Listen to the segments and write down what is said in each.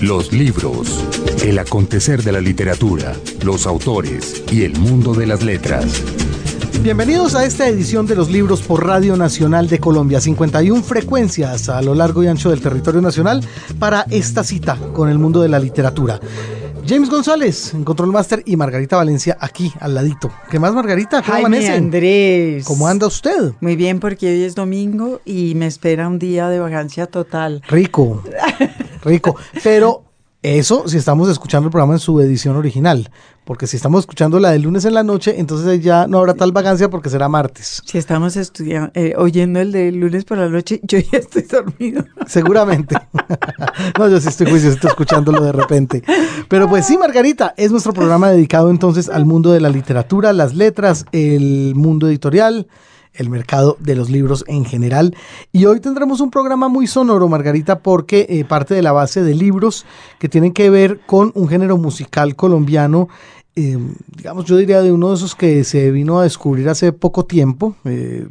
Los libros, el acontecer de la literatura, los autores y el mundo de las letras. Bienvenidos a esta edición de los libros por Radio Nacional de Colombia, 51 frecuencias a lo largo y ancho del territorio nacional para esta cita con el mundo de la literatura. James González en Control Master y Margarita Valencia aquí al ladito. ¿Qué más, Margarita? ¿Cómo Jaime Andrés. ¿Cómo anda usted? Muy bien, porque hoy es domingo y me espera un día de vacancia total. Rico, rico. Pero eso si estamos escuchando el programa en su edición original. Porque si estamos escuchando la de lunes en la noche, entonces ya no habrá tal vacancia porque será martes. Si estamos estudiando, eh, oyendo el de lunes por la noche, yo ya estoy dormido. Seguramente. no, yo sí estoy juicioso, estoy escuchándolo de repente. Pero pues sí, Margarita, es nuestro programa dedicado entonces al mundo de la literatura, las letras, el mundo editorial el mercado de los libros en general. Y hoy tendremos un programa muy sonoro, Margarita, porque eh, parte de la base de libros que tienen que ver con un género musical colombiano. Eh, digamos, yo diría de uno de esos que se vino a descubrir hace poco tiempo, eh,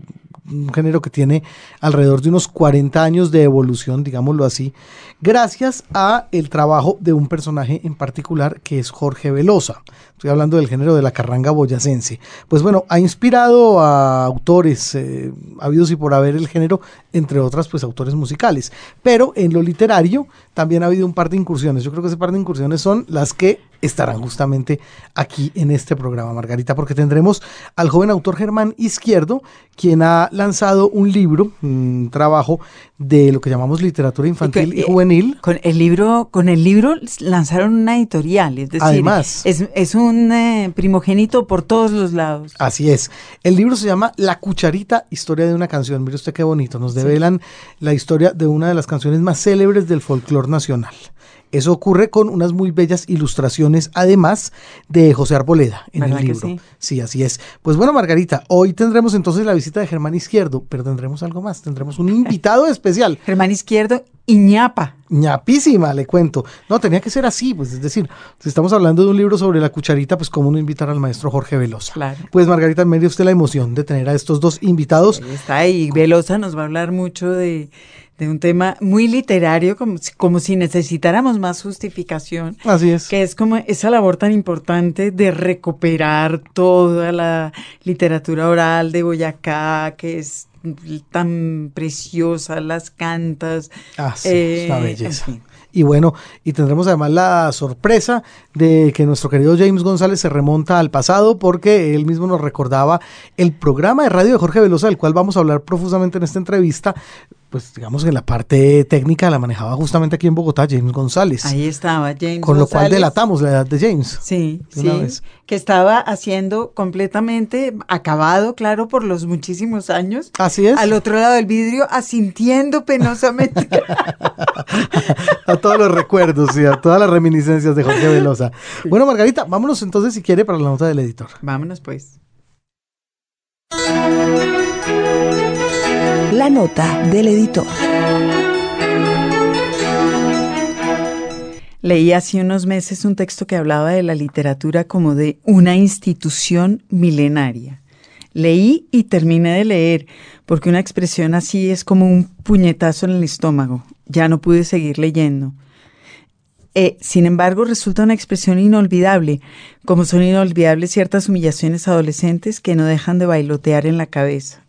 un género que tiene alrededor de unos 40 años de evolución, digámoslo así, gracias a el trabajo de un personaje en particular que es Jorge Velosa. Estoy hablando del género de la carranga boyacense. Pues bueno, ha inspirado a autores eh, habidos y por haber el género, entre otras, pues autores musicales. Pero en lo literario también ha habido un par de incursiones. Yo creo que ese par de incursiones son las que estarán justamente aquí en este programa, Margarita, porque tendremos al joven autor Germán Izquierdo, quien ha lanzado un libro, un trabajo de lo que llamamos literatura infantil y, eh, juvenil. Con el libro, con el libro lanzaron una editorial, es decir, Además, es, es un eh, primogénito por todos los lados. Así es. El libro se llama La Cucharita, historia de una canción. Mire usted qué bonito. Nos develan la historia de una de las canciones más célebres del folclore nacional. Eso ocurre con unas muy bellas ilustraciones, además de José Arboleda en el ¿Verdad que libro. sí? sí, así es. Pues bueno, Margarita, hoy tendremos entonces la visita de Germán Izquierdo, pero tendremos algo más. Tendremos un invitado especial. Germán Izquierdo Iñapa. ñapísima, le cuento. No, tenía que ser así, pues es decir, si estamos hablando de un libro sobre la cucharita, pues cómo no invitar al maestro Jorge Velosa. Claro. Pues Margarita, me dio usted la emoción de tener a estos dos invitados. Ahí está, y Velosa nos va a hablar mucho de, de un tema muy literario, como si, como si necesitáramos más justificación, Así es. que es como esa labor tan importante de recuperar toda la literatura oral de Boyacá, que es tan preciosa, las cantas. Ah, sí, eh, en belleza. fin. Y bueno, y tendremos además la sorpresa de que nuestro querido James González se remonta al pasado porque él mismo nos recordaba el programa de radio de Jorge Velosa, del cual vamos a hablar profusamente en esta entrevista. Pues digamos que la parte técnica la manejaba justamente aquí en Bogotá James González. Ahí estaba James con lo cual delatamos la edad de James. Sí, de sí, vez. que estaba haciendo completamente acabado, claro, por los muchísimos años. Así es. Al otro lado del vidrio, asintiendo penosamente. a todos los recuerdos y a todas las reminiscencias de Jorge Velosa. Bueno, Margarita, vámonos entonces si quiere para la nota del editor. Vámonos pues. La nota del editor. Leí hace unos meses un texto que hablaba de la literatura como de una institución milenaria. Leí y terminé de leer, porque una expresión así es como un puñetazo en el estómago. Ya no pude seguir leyendo. Eh, sin embargo, resulta una expresión inolvidable, como son inolvidables ciertas humillaciones adolescentes que no dejan de bailotear en la cabeza.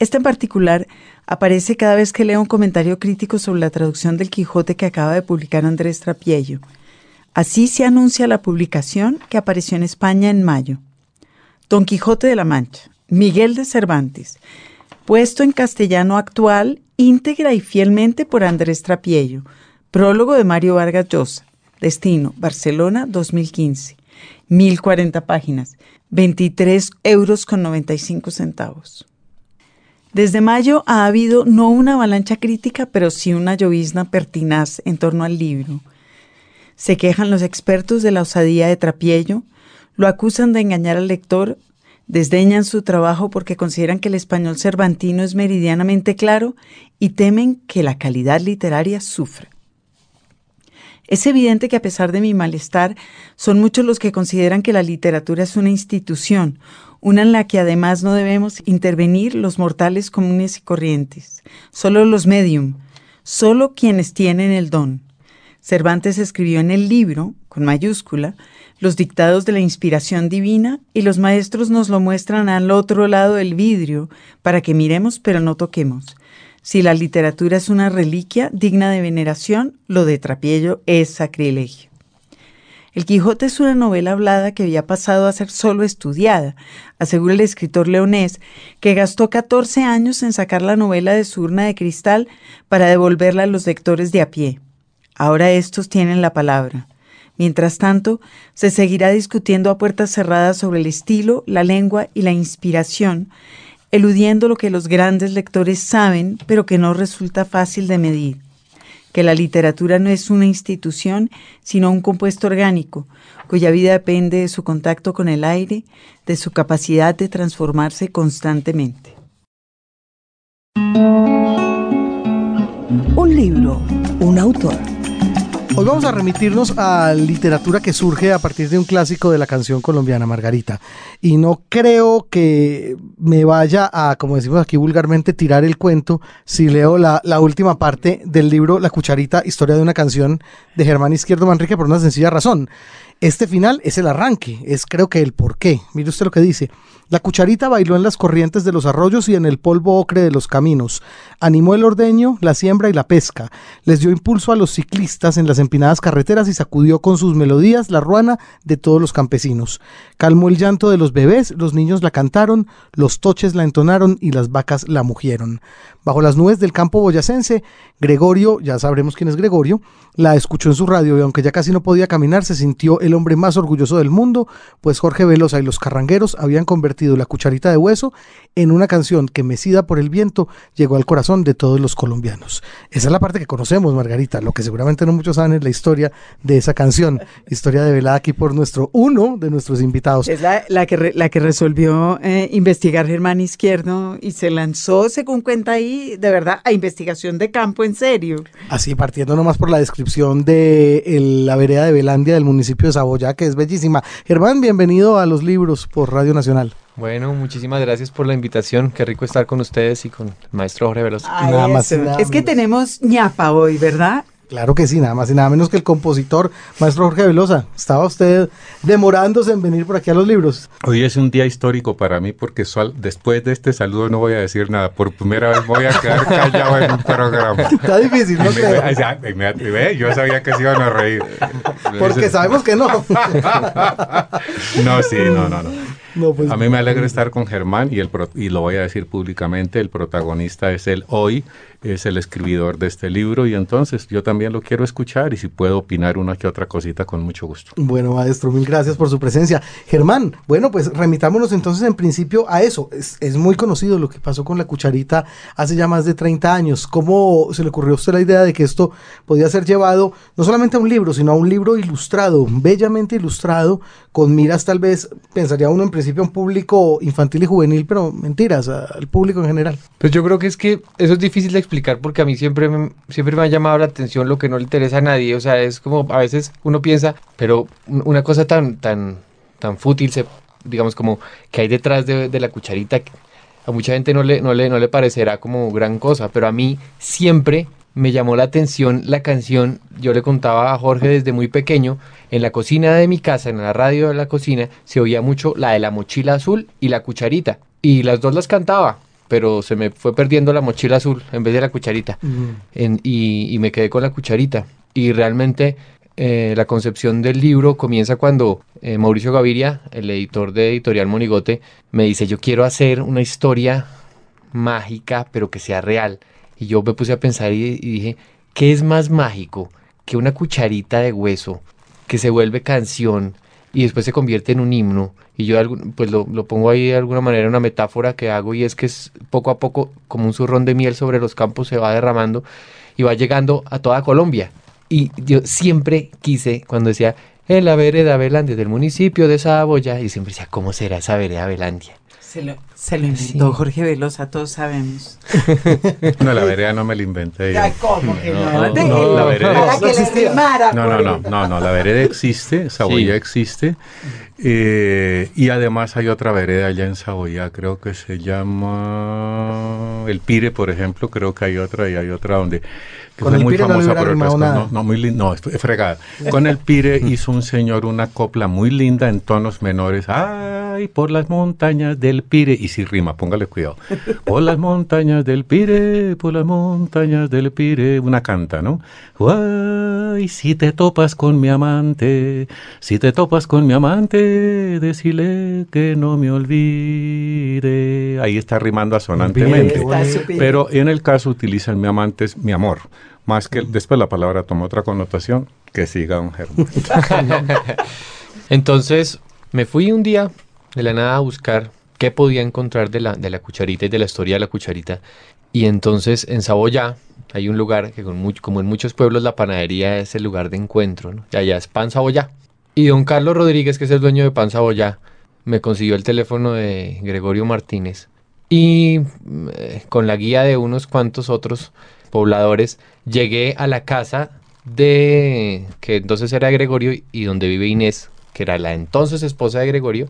Esta en particular aparece cada vez que leo un comentario crítico sobre la traducción del Quijote que acaba de publicar Andrés Trapiello. Así se anuncia la publicación que apareció en España en mayo. Don Quijote de la Mancha, Miguel de Cervantes, puesto en castellano actual, íntegra y fielmente por Andrés Trapiello. Prólogo de Mario Vargas Llosa. Destino, Barcelona, 2015. 1040 páginas. 23 euros con 95 centavos. Desde mayo ha habido no una avalancha crítica, pero sí una llovizna pertinaz en torno al libro. Se quejan los expertos de la osadía de Trapiello, lo acusan de engañar al lector, desdeñan su trabajo porque consideran que el español cervantino es meridianamente claro y temen que la calidad literaria sufra. Es evidente que a pesar de mi malestar, son muchos los que consideran que la literatura es una institución, una en la que además no debemos intervenir los mortales comunes y corrientes, solo los medium, solo quienes tienen el don. Cervantes escribió en el libro, con mayúscula, los dictados de la inspiración divina y los maestros nos lo muestran al otro lado del vidrio para que miremos pero no toquemos. Si la literatura es una reliquia digna de veneración, lo de Trapiello es sacrilegio. El Quijote es una novela hablada que había pasado a ser solo estudiada, asegura el escritor leonés, que gastó 14 años en sacar la novela de su urna de cristal para devolverla a los lectores de a pie. Ahora estos tienen la palabra. Mientras tanto, se seguirá discutiendo a puertas cerradas sobre el estilo, la lengua y la inspiración, eludiendo lo que los grandes lectores saben, pero que no resulta fácil de medir que la literatura no es una institución, sino un compuesto orgánico, cuya vida depende de su contacto con el aire, de su capacidad de transformarse constantemente. Un libro, un autor. Hoy vamos a remitirnos a literatura que surge a partir de un clásico de la canción colombiana, Margarita. Y no creo que me vaya a, como decimos aquí vulgarmente, tirar el cuento si leo la, la última parte del libro La Cucharita, historia de una canción de Germán Izquierdo Manrique por una sencilla razón. Este final es el arranque, es creo que el porqué. Mire usted lo que dice. La cucharita bailó en las corrientes de los arroyos y en el polvo ocre de los caminos. Animó el ordeño, la siembra y la pesca. Les dio impulso a los ciclistas en las empinadas carreteras y sacudió con sus melodías la ruana de todos los campesinos. Calmó el llanto de los bebés, los niños la cantaron, los toches la entonaron y las vacas la mugieron. Bajo las nubes del campo boyacense, Gregorio, ya sabremos quién es Gregorio, la escuchó en su radio y aunque ya casi no podía caminar, se sintió el hombre más orgulloso del mundo, pues Jorge Velosa y los carrangueros habían convertido la cucharita de hueso en una canción que, mecida por el viento, llegó al corazón de todos los colombianos. Esa es la parte que conocemos, Margarita. Lo que seguramente no muchos saben es la historia de esa canción. Historia develada aquí por nuestro uno de nuestros invitados. Es la, que, la que resolvió eh, investigar Germán Izquierdo y se lanzó, según cuenta ahí, de verdad, a investigación de campo en serio. Así, partiendo nomás por la descripción de la vereda de Belandia del municipio de Saboya, que es bellísima. Germán, bienvenido a los libros por Radio Nacional. Bueno, muchísimas gracias por la invitación. Qué rico estar con ustedes y con el maestro Jorge Veloso. nada más es que tenemos ñapa hoy, ¿verdad? Claro que sí, nada más y nada menos que el compositor, maestro Jorge Velosa. Estaba usted demorándose en venir por aquí a los libros. Hoy es un día histórico para mí porque después de este saludo no voy a decir nada. Por primera vez voy a quedar callado en un programa. Está difícil, ¿no? Me, yo sabía que se iban a reír. Porque sabemos que no. no, sí, no, no, no. Pues, a mí me alegra estar con Germán y, el, y lo voy a decir públicamente, el protagonista es él hoy, es el escribidor de este libro y entonces yo también lo quiero escuchar y si puedo opinar una que otra cosita con mucho gusto. Bueno, maestro, mil gracias por su presencia. Germán, bueno, pues remitámonos entonces en principio a eso. Es, es muy conocido lo que pasó con la cucharita hace ya más de 30 años. ¿Cómo se le ocurrió a usted la idea de que esto podía ser llevado no solamente a un libro, sino a un libro ilustrado, bellamente ilustrado, con miras tal vez, pensaría uno en principio a un público infantil y juvenil, pero mentiras, al público en general? Pues yo creo que es que eso es difícil de explicar porque a mí siempre me, siempre me ha llamado la atención lo que no le interesa a nadie. O sea, es como a veces uno piensa, pero una cosa tan, tan, tan fútil, se, digamos, como que hay detrás de, de la cucharita, a mucha gente no le, no, le, no le parecerá como gran cosa, pero a mí siempre me llamó la atención la canción. Yo le contaba a Jorge desde muy pequeño, en la cocina de mi casa, en la radio de la cocina, se oía mucho la de la mochila azul y la cucharita. Y las dos las cantaba pero se me fue perdiendo la mochila azul en vez de la cucharita. y, me quedé con la cucharita. Y realmente eh, la concepción del libro comienza cuando eh, Mauricio Gaviria, el editor de Editorial Monigote, me dice, yo quiero hacer una historia mágica, pero que sea real. Y yo me puse a pensar y dije, ¿qué es más mágico que una cucharita de hueso que se vuelve canción y después se convierte en un himno. Y yo pues lo, pongo ahí de alguna manera una metáfora que hago y es que es poco a poco como un zurrón de miel sobre los campos se va derramando y va llegando a toda Colombia. Y yo siempre quise, cuando decía, en la vereda Belandia del municipio de Saboya, y siempre decía, ¿cómo será esa vereda Belandia? Se lo, se lo inventó Jorge Velosa, todos sabemos. no, la vereda no me la inventé yo. ¿Cómo? No, no, no, la vereda, no, no, no, no, no, la vereda existe, Saboya existe. Eh, y además hay otra vereda allá en Saboya, creo que se llama El Pire, por ejemplo, creo que hay otra y hay otra donde con el muy Pire famosa por el No, no, muy no, es fregada. Con el Pire hizo un señor una copla muy linda en tonos menores. Ay, por las montañas del Pire. Y si rima, póngale cuidado. Por las montañas del Pire, por las montañas del Pire. Una canta, ¿no? Ay, si te topas con mi amante, si te topas con mi amante, decile que no me olvide. Ahí está rimando asonantemente. Pero en el caso utilizan mi amante es mi amor. Más que después la palabra toma otra connotación, que siga un Germán. Entonces, me fui un día de la nada a buscar qué podía encontrar de la, de la cucharita y de la historia de la cucharita. Y entonces en Saboya hay un lugar que como en muchos pueblos la panadería es el lugar de encuentro, ¿no? Y allá es Pan Saboya. Y don Carlos Rodríguez, que es el dueño de Pan Saboya, me consiguió el teléfono de Gregorio Martínez. Y eh, con la guía de unos cuantos otros pobladores, llegué a la casa de que entonces era Gregorio y donde vive Inés, que era la entonces esposa de Gregorio,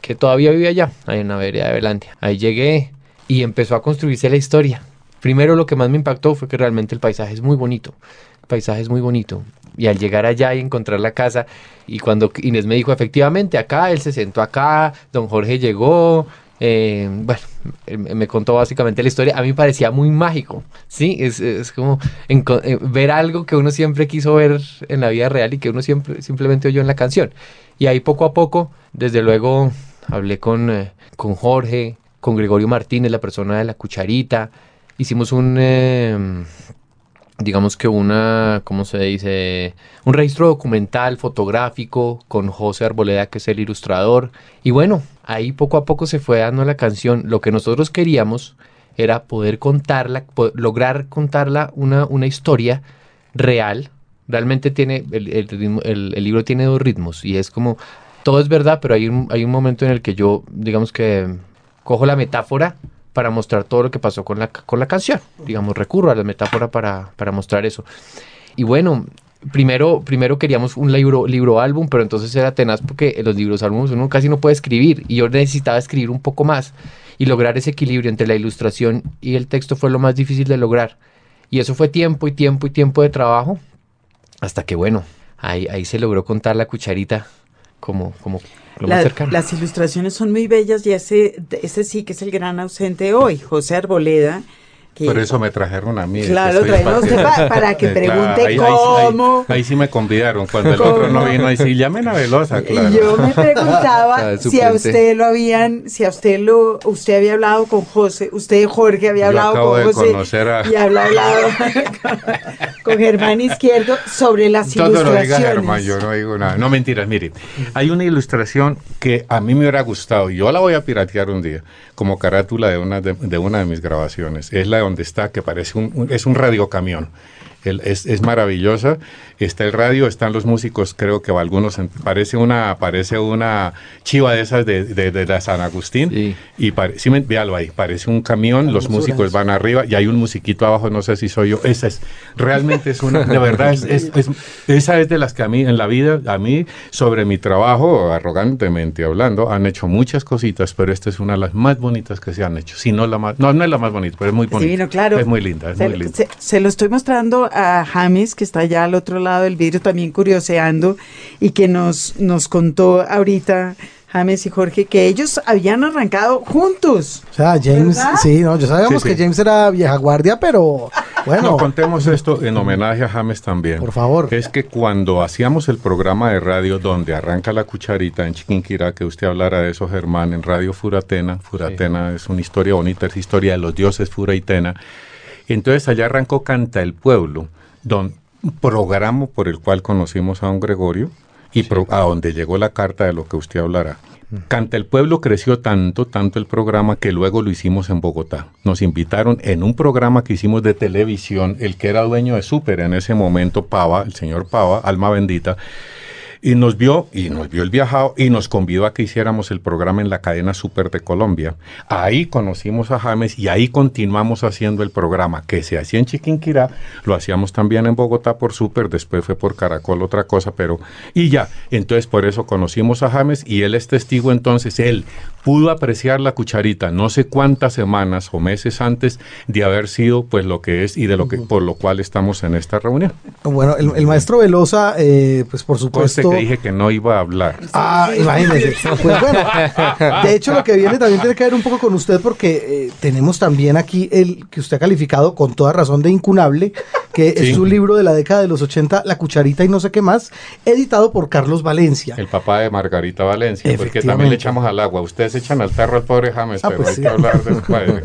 que todavía vive allá, en la vereda de Velandia. Ahí llegué y empezó a construirse la historia. Primero lo que más me impactó fue que realmente el paisaje es muy bonito. El paisaje es muy bonito. Y al llegar allá y encontrar la casa, y cuando Inés me dijo, efectivamente, acá, él se sentó acá, don Jorge llegó, eh, bueno, me contó básicamente la historia. A mí parecía muy mágico, ¿sí? Es, como eh, ver algo que uno siempre quiso ver en la vida real y que uno simplemente oyó en la canción. Y ahí poco a poco, desde luego, hablé con, eh, con Jorge, con Gregorio Martínez, la persona de la cucharita. Hicimos un digamos que una, ¿cómo se dice? Un registro documental, fotográfico, con José Arboleda, que es el ilustrador. Y bueno, ahí poco a poco se fue dando la canción. Lo que nosotros queríamos era poder contarla, lograr contarla una, una historia real. Realmente tiene, el, libro tiene dos ritmos y es como, todo es verdad, pero hay un, hay un momento en el que yo, digamos que cojo la metáfora para mostrar todo lo que pasó con la, con la canción. Digamos, recurro a la metáfora para, para mostrar eso. Y bueno, primero, primero queríamos un libro, libro álbum, pero entonces era tenaz porque en los libros álbumes uno casi no puede escribir y yo necesitaba escribir un poco más y lograr ese equilibrio entre la ilustración y el texto fue lo más difícil de lograr. Y eso fue tiempo y tiempo y tiempo de trabajo hasta que bueno, ahí, ahí se logró contar la cucharita como, como las ilustraciones son muy bellas y ese, ese sí que es el gran ausente hoy, José Arboleda por eso me trajeron a mí. Claro, traemos para que pregunte cómo. Ahí, sí me convidaron. Cuando el otro no vino, ahí sí, llamen a Velosa, claro. Y yo me preguntaba si a usted lo habían, si a usted lo, usted había hablado con José, usted Jorge había hablado con José. Y había hablado con, Germán Izquierdo sobre las Todo ilustraciones. Lo diga Germán, yo no digo nada. No mentiras, mire, hay una ilustración que a mí me hubiera gustado, yo la voy a piratear un día, como carátula de una de, de una de mis grabaciones. Es la donde está, que parece un, es un radiocamión es, es, maravillosa. Está el radio, están los músicos, creo que algunos, parece una, parece una chiva de esas de, de, la San Agustín. Y pare, sí, véalo ahí, parece un camión, los músicos van arriba y hay un musiquito abajo, no sé si soy yo. Esa es, realmente es una, de verdad, es, es, esa es de las que a mí, en la vida, a mí, sobre mi trabajo, arrogantemente hablando, han hecho muchas cositas, pero esta es una de las más bonitas que se han hecho. Si no la más, no, no es la más bonita, pero es muy bonita. claro. Es muy linda, es muy linda. se lo estoy mostrando a James, que está allá al otro lado del vidrio también curioseando y que nos, nos contó ahorita James y Jorge, que ellos habían arrancado juntos. O sea, James, sí, no, ya sabíamos que James era vieja guardia, pero bueno. contemos esto en homenaje a James también. Por favor. Es que cuando hacíamos el programa de radio donde arranca la cucharita en Chiquinquirá, que usted hablara de eso, Germán, en Radio Furatena, Furatena es una historia bonita, es historia de los dioses Fura y Tena. Entonces allá arrancó Canta el Pueblo don, programa por el cual conocimos a don Gregorio y a donde llegó la carta de lo que usted hablará. Canta el Pueblo creció tanto, tanto el programa que luego lo hicimos en Bogotá. Nos invitaron en un programa que hicimos de televisión, el que era dueño de Super en ese momento, Pava, el señor Pava, alma bendita, y nos vio, y nos vio el viajado, y nos convidó a que hiciéramos el programa en la cadena Super de Colombia. Ahí conocimos a James y ahí continuamos haciendo el programa que se hacía en Chiquinquirá, lo hacíamos también en Bogotá por Super, después fue por Caracol otra cosa, pero y ya, entonces por eso conocimos a James y él es testigo entonces, él pudo apreciar la cucharita no sé cuántas semanas o meses antes de haber sido pues lo que es y de lo que por lo cual estamos en esta reunión. Bueno, el, maestro Velosa, eh, pues por supuesto. que dije que no iba a hablar. Ah, imagínese. Pues bueno, de hecho lo que viene también tiene que ver un poco con usted porque eh, tenemos también aquí el que usted ha calificado con toda razón de incunable, que es un libro de la década de los 80, La cucharita y no sé qué más, editado por Carlos Valencia. El papá de Margarita Valencia, porque también le echamos al agua. Ustedes echan al perro al pobre James, ah, pero pues hay que hablar del padre.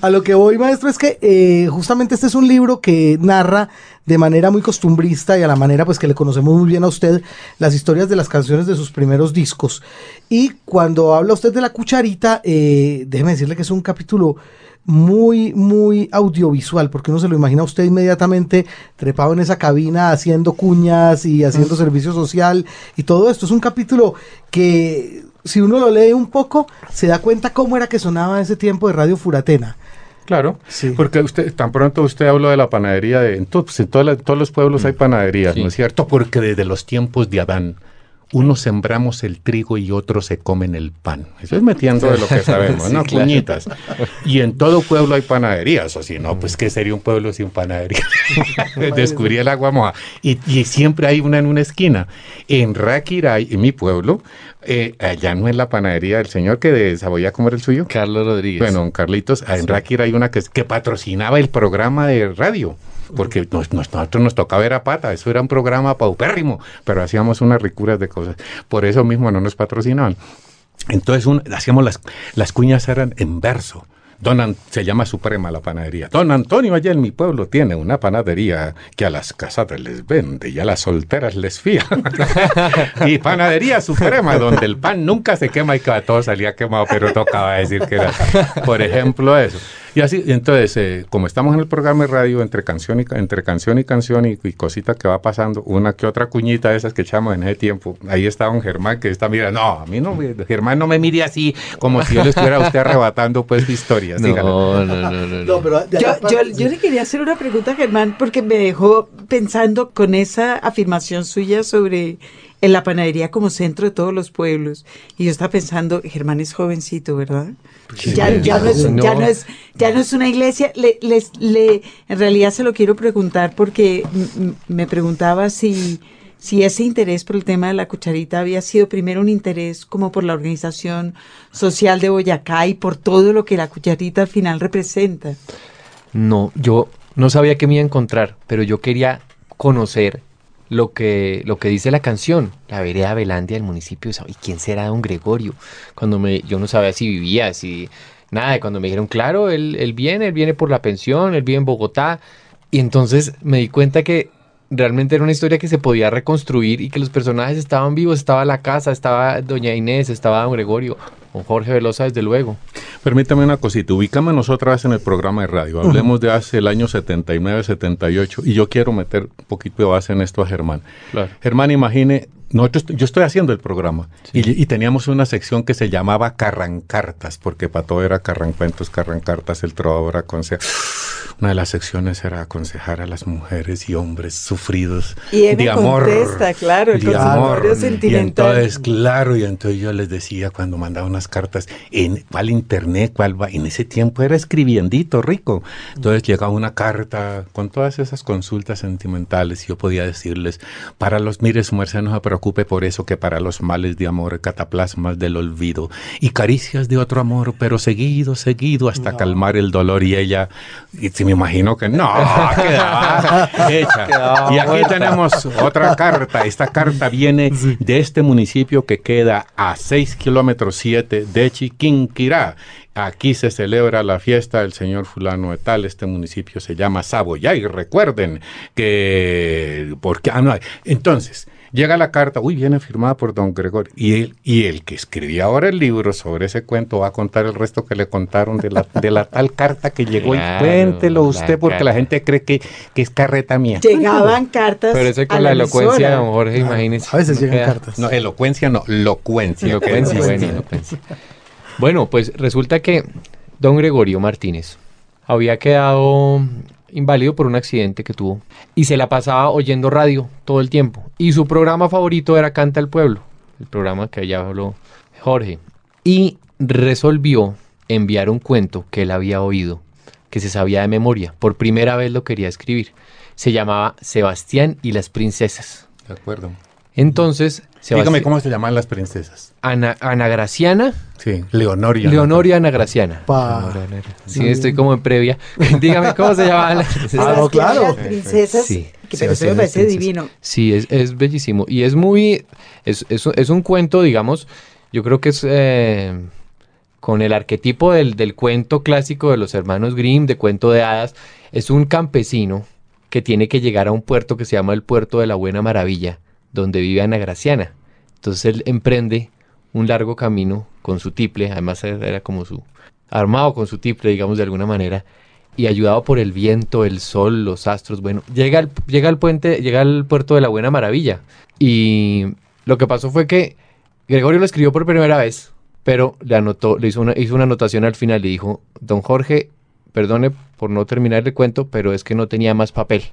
A lo que voy, maestro, es que eh, justamente este es un libro que narra de manera muy costumbrista y a la manera pues que le conocemos muy bien a usted las historias de las canciones de sus primeros discos. Y cuando habla usted de la cucharita, eh, déjeme decirle que es un capítulo muy, muy audiovisual, porque uno se lo imagina a usted inmediatamente trepado en esa cabina haciendo cuñas y haciendo servicio social y todo esto. Es un capítulo que si uno lo lee un poco, se da cuenta cómo era que sonaba ese tiempo de Radio Furatena. Claro, sí. porque usted tan pronto usted habló de la panadería, de, en, pues, en todos los pueblos hay panaderías, ¿no es cierto? Porque desde los tiempos de Adán, unos sembramos el trigo y otros se comen el pan. Eso es metiendo de lo que sabemos, ¿no? Cuñitas. Y en todo pueblo hay panaderías, o si no, pues ¿qué sería un pueblo sin panadería? Descubrí el agua moja. Y, y, siempre hay una en una esquina. En Raquiray, en mi pueblo, eh, allá no es la panadería del señor que de Saboya, ¿cómo era el suyo? Carlos Rodríguez. Bueno, Carlitos, en Raquiray hay una que, que patrocinaba el programa de radio porque nos, nosotros nos tocaba ver a pata, eso era un programa paupérrimo, pero hacíamos unas ricuras de cosas. Por eso mismo no nos patrocinaban. Entonces hacíamos las, las cuñas eran en verso. Don se llama Suprema la panadería. Don Antonio allá en mi pueblo tiene una panadería que a las casadas les vende y a las solteras les fía. y panadería Suprema, donde el pan nunca se quema y cada todo salía quemado, pero tocaba decir que era, por ejemplo, eso. Y así, entonces, eh, como estamos en el programa de radio, entre canción y, entre canción y canción y, cosita que va pasando, una que otra cuñita de esas que echamos en ese tiempo, ahí está un Germán que está, mira, no, a mí no, Germán no me mire así, como si yo le estuviera a usted arrebatando pues historias. No, no, no, no, pero yo, yo, le quería hacer una pregunta a Germán porque me dejó pensando con esa afirmación suya sobre en la panadería como centro de todos los pueblos. Y yo estaba pensando, Germán es jovencito, ¿verdad? ya, ya, no es, ya, no es, ya no es una iglesia. Le, le, en realidad se lo quiero preguntar porque me preguntaba si, si ese interés por el tema de la cucharita había sido primero un interés como por la organización social de Boyacá y por todo lo que la cucharita al final representa. No, yo no sabía qué me iba a encontrar, pero yo quería conocer lo que, lo que dice la canción, la vereda Belandia del municipio ¿Y quién será don Gregorio? Cuando me, yo no sabía si vivía, si nada, cuando me dijeron, claro, él, él viene, él viene por la pensión, él vive en Bogotá. Y entonces me di cuenta que realmente era una historia que se podía reconstruir y que los personajes estaban vivos, estaba la casa, estaba doña Inés, estaba don Gregorio, con Jorge Velosa desde luego. Permítame una cosita, ubicámonos otra vez en el programa de radio, hablemos de hace el año 79, 78 y yo quiero meter un poquito de base en esto a Germán. Germán, imagine yo estoy haciendo el programa y, teníamos una sección que se llamaba Carrancartas, porque para todo era Carrancuentos, Carrancartas, el trovador aconseja. Una de las secciones era aconsejar a las mujeres y hombres sufridos y de amor. Contesta, claro, el de amor sentimental. Y entonces, claro, y entonces yo les decía cuando mandaba unas cartas, en cuál internet, cuál va, en ese tiempo era escribiendito rico. Entonces llegaba una carta con todas esas consultas sentimentales y yo podía decirles, para los, mire, su merced no preocupe por eso que para los males de amor, cataplasmas del olvido y caricias de otro amor, pero seguido, seguido hasta calmar el dolor y ella, y me imagino que no, hecha. y aquí tenemos otra carta, esta carta viene de este municipio que queda a 6 kilómetros 7 de Chiquinquirá. Aquí se celebra la fiesta del señor fulano de tal, este municipio se llama Saboya y recuerden que porque ah, entonces Llega la carta, uy, viene firmada por don Gregorio. Y, él, y el que escribía ahora el libro sobre ese cuento va a contar el resto que le contaron de la, de la tal carta que llegó. y cuéntelo usted, porque la gente cree que, que es carreta mía. Llegaban cartas. Pero eso con la, elocuencia, don Jorge, imagínese. A veces llegan cartas. No, elocuencia no, locuencia. Elocuencia, bueno, elocuencia. Bueno, pues resulta que don Gregorio Martínez había quedado inválido por un accidente que tuvo y se la pasaba oyendo radio todo el tiempo. Y su programa favorito era Canta el Pueblo, el programa que ya habló Jorge. Y resolvió enviar un cuento que él había oído, que se sabía de memoria. Por primera vez lo quería escribir. Se llamaba Sebastián y las princesas. De acuerdo. Entonces, Dígame cómo se llaman las princesas. Ana, Ana Graciana. Sí, Leonoria. Leonoria Ana Graciana. Pa. Sí, estoy como en previa. Dígame cómo se llaman las princesas. Ah, no, claro. Las princesas. Sí. Que pero eso me parece divino. Sí, es, es bellísimo. Y es muy. Es, es, es un cuento, digamos. Yo creo que es. Eh, con el arquetipo del, del cuento clásico de los hermanos Grimm, de cuento de hadas. Es un campesino que tiene que llegar a un puerto que se llama el Puerto de la Buena Maravilla donde vive Ana Graciana. Entonces él emprende un largo camino con su tiple, además era como su armado con su tiple, digamos de alguna manera, y ayudado por el viento, el sol, los astros, bueno, llega al, llega al puente, llega al puerto de la Buena Maravilla. Y lo que pasó fue que Gregorio lo escribió por primera vez, pero le anotó, le hizo una, hizo una anotación al final y dijo, don Jorge, perdone por no terminar el cuento, pero es que no tenía más papel.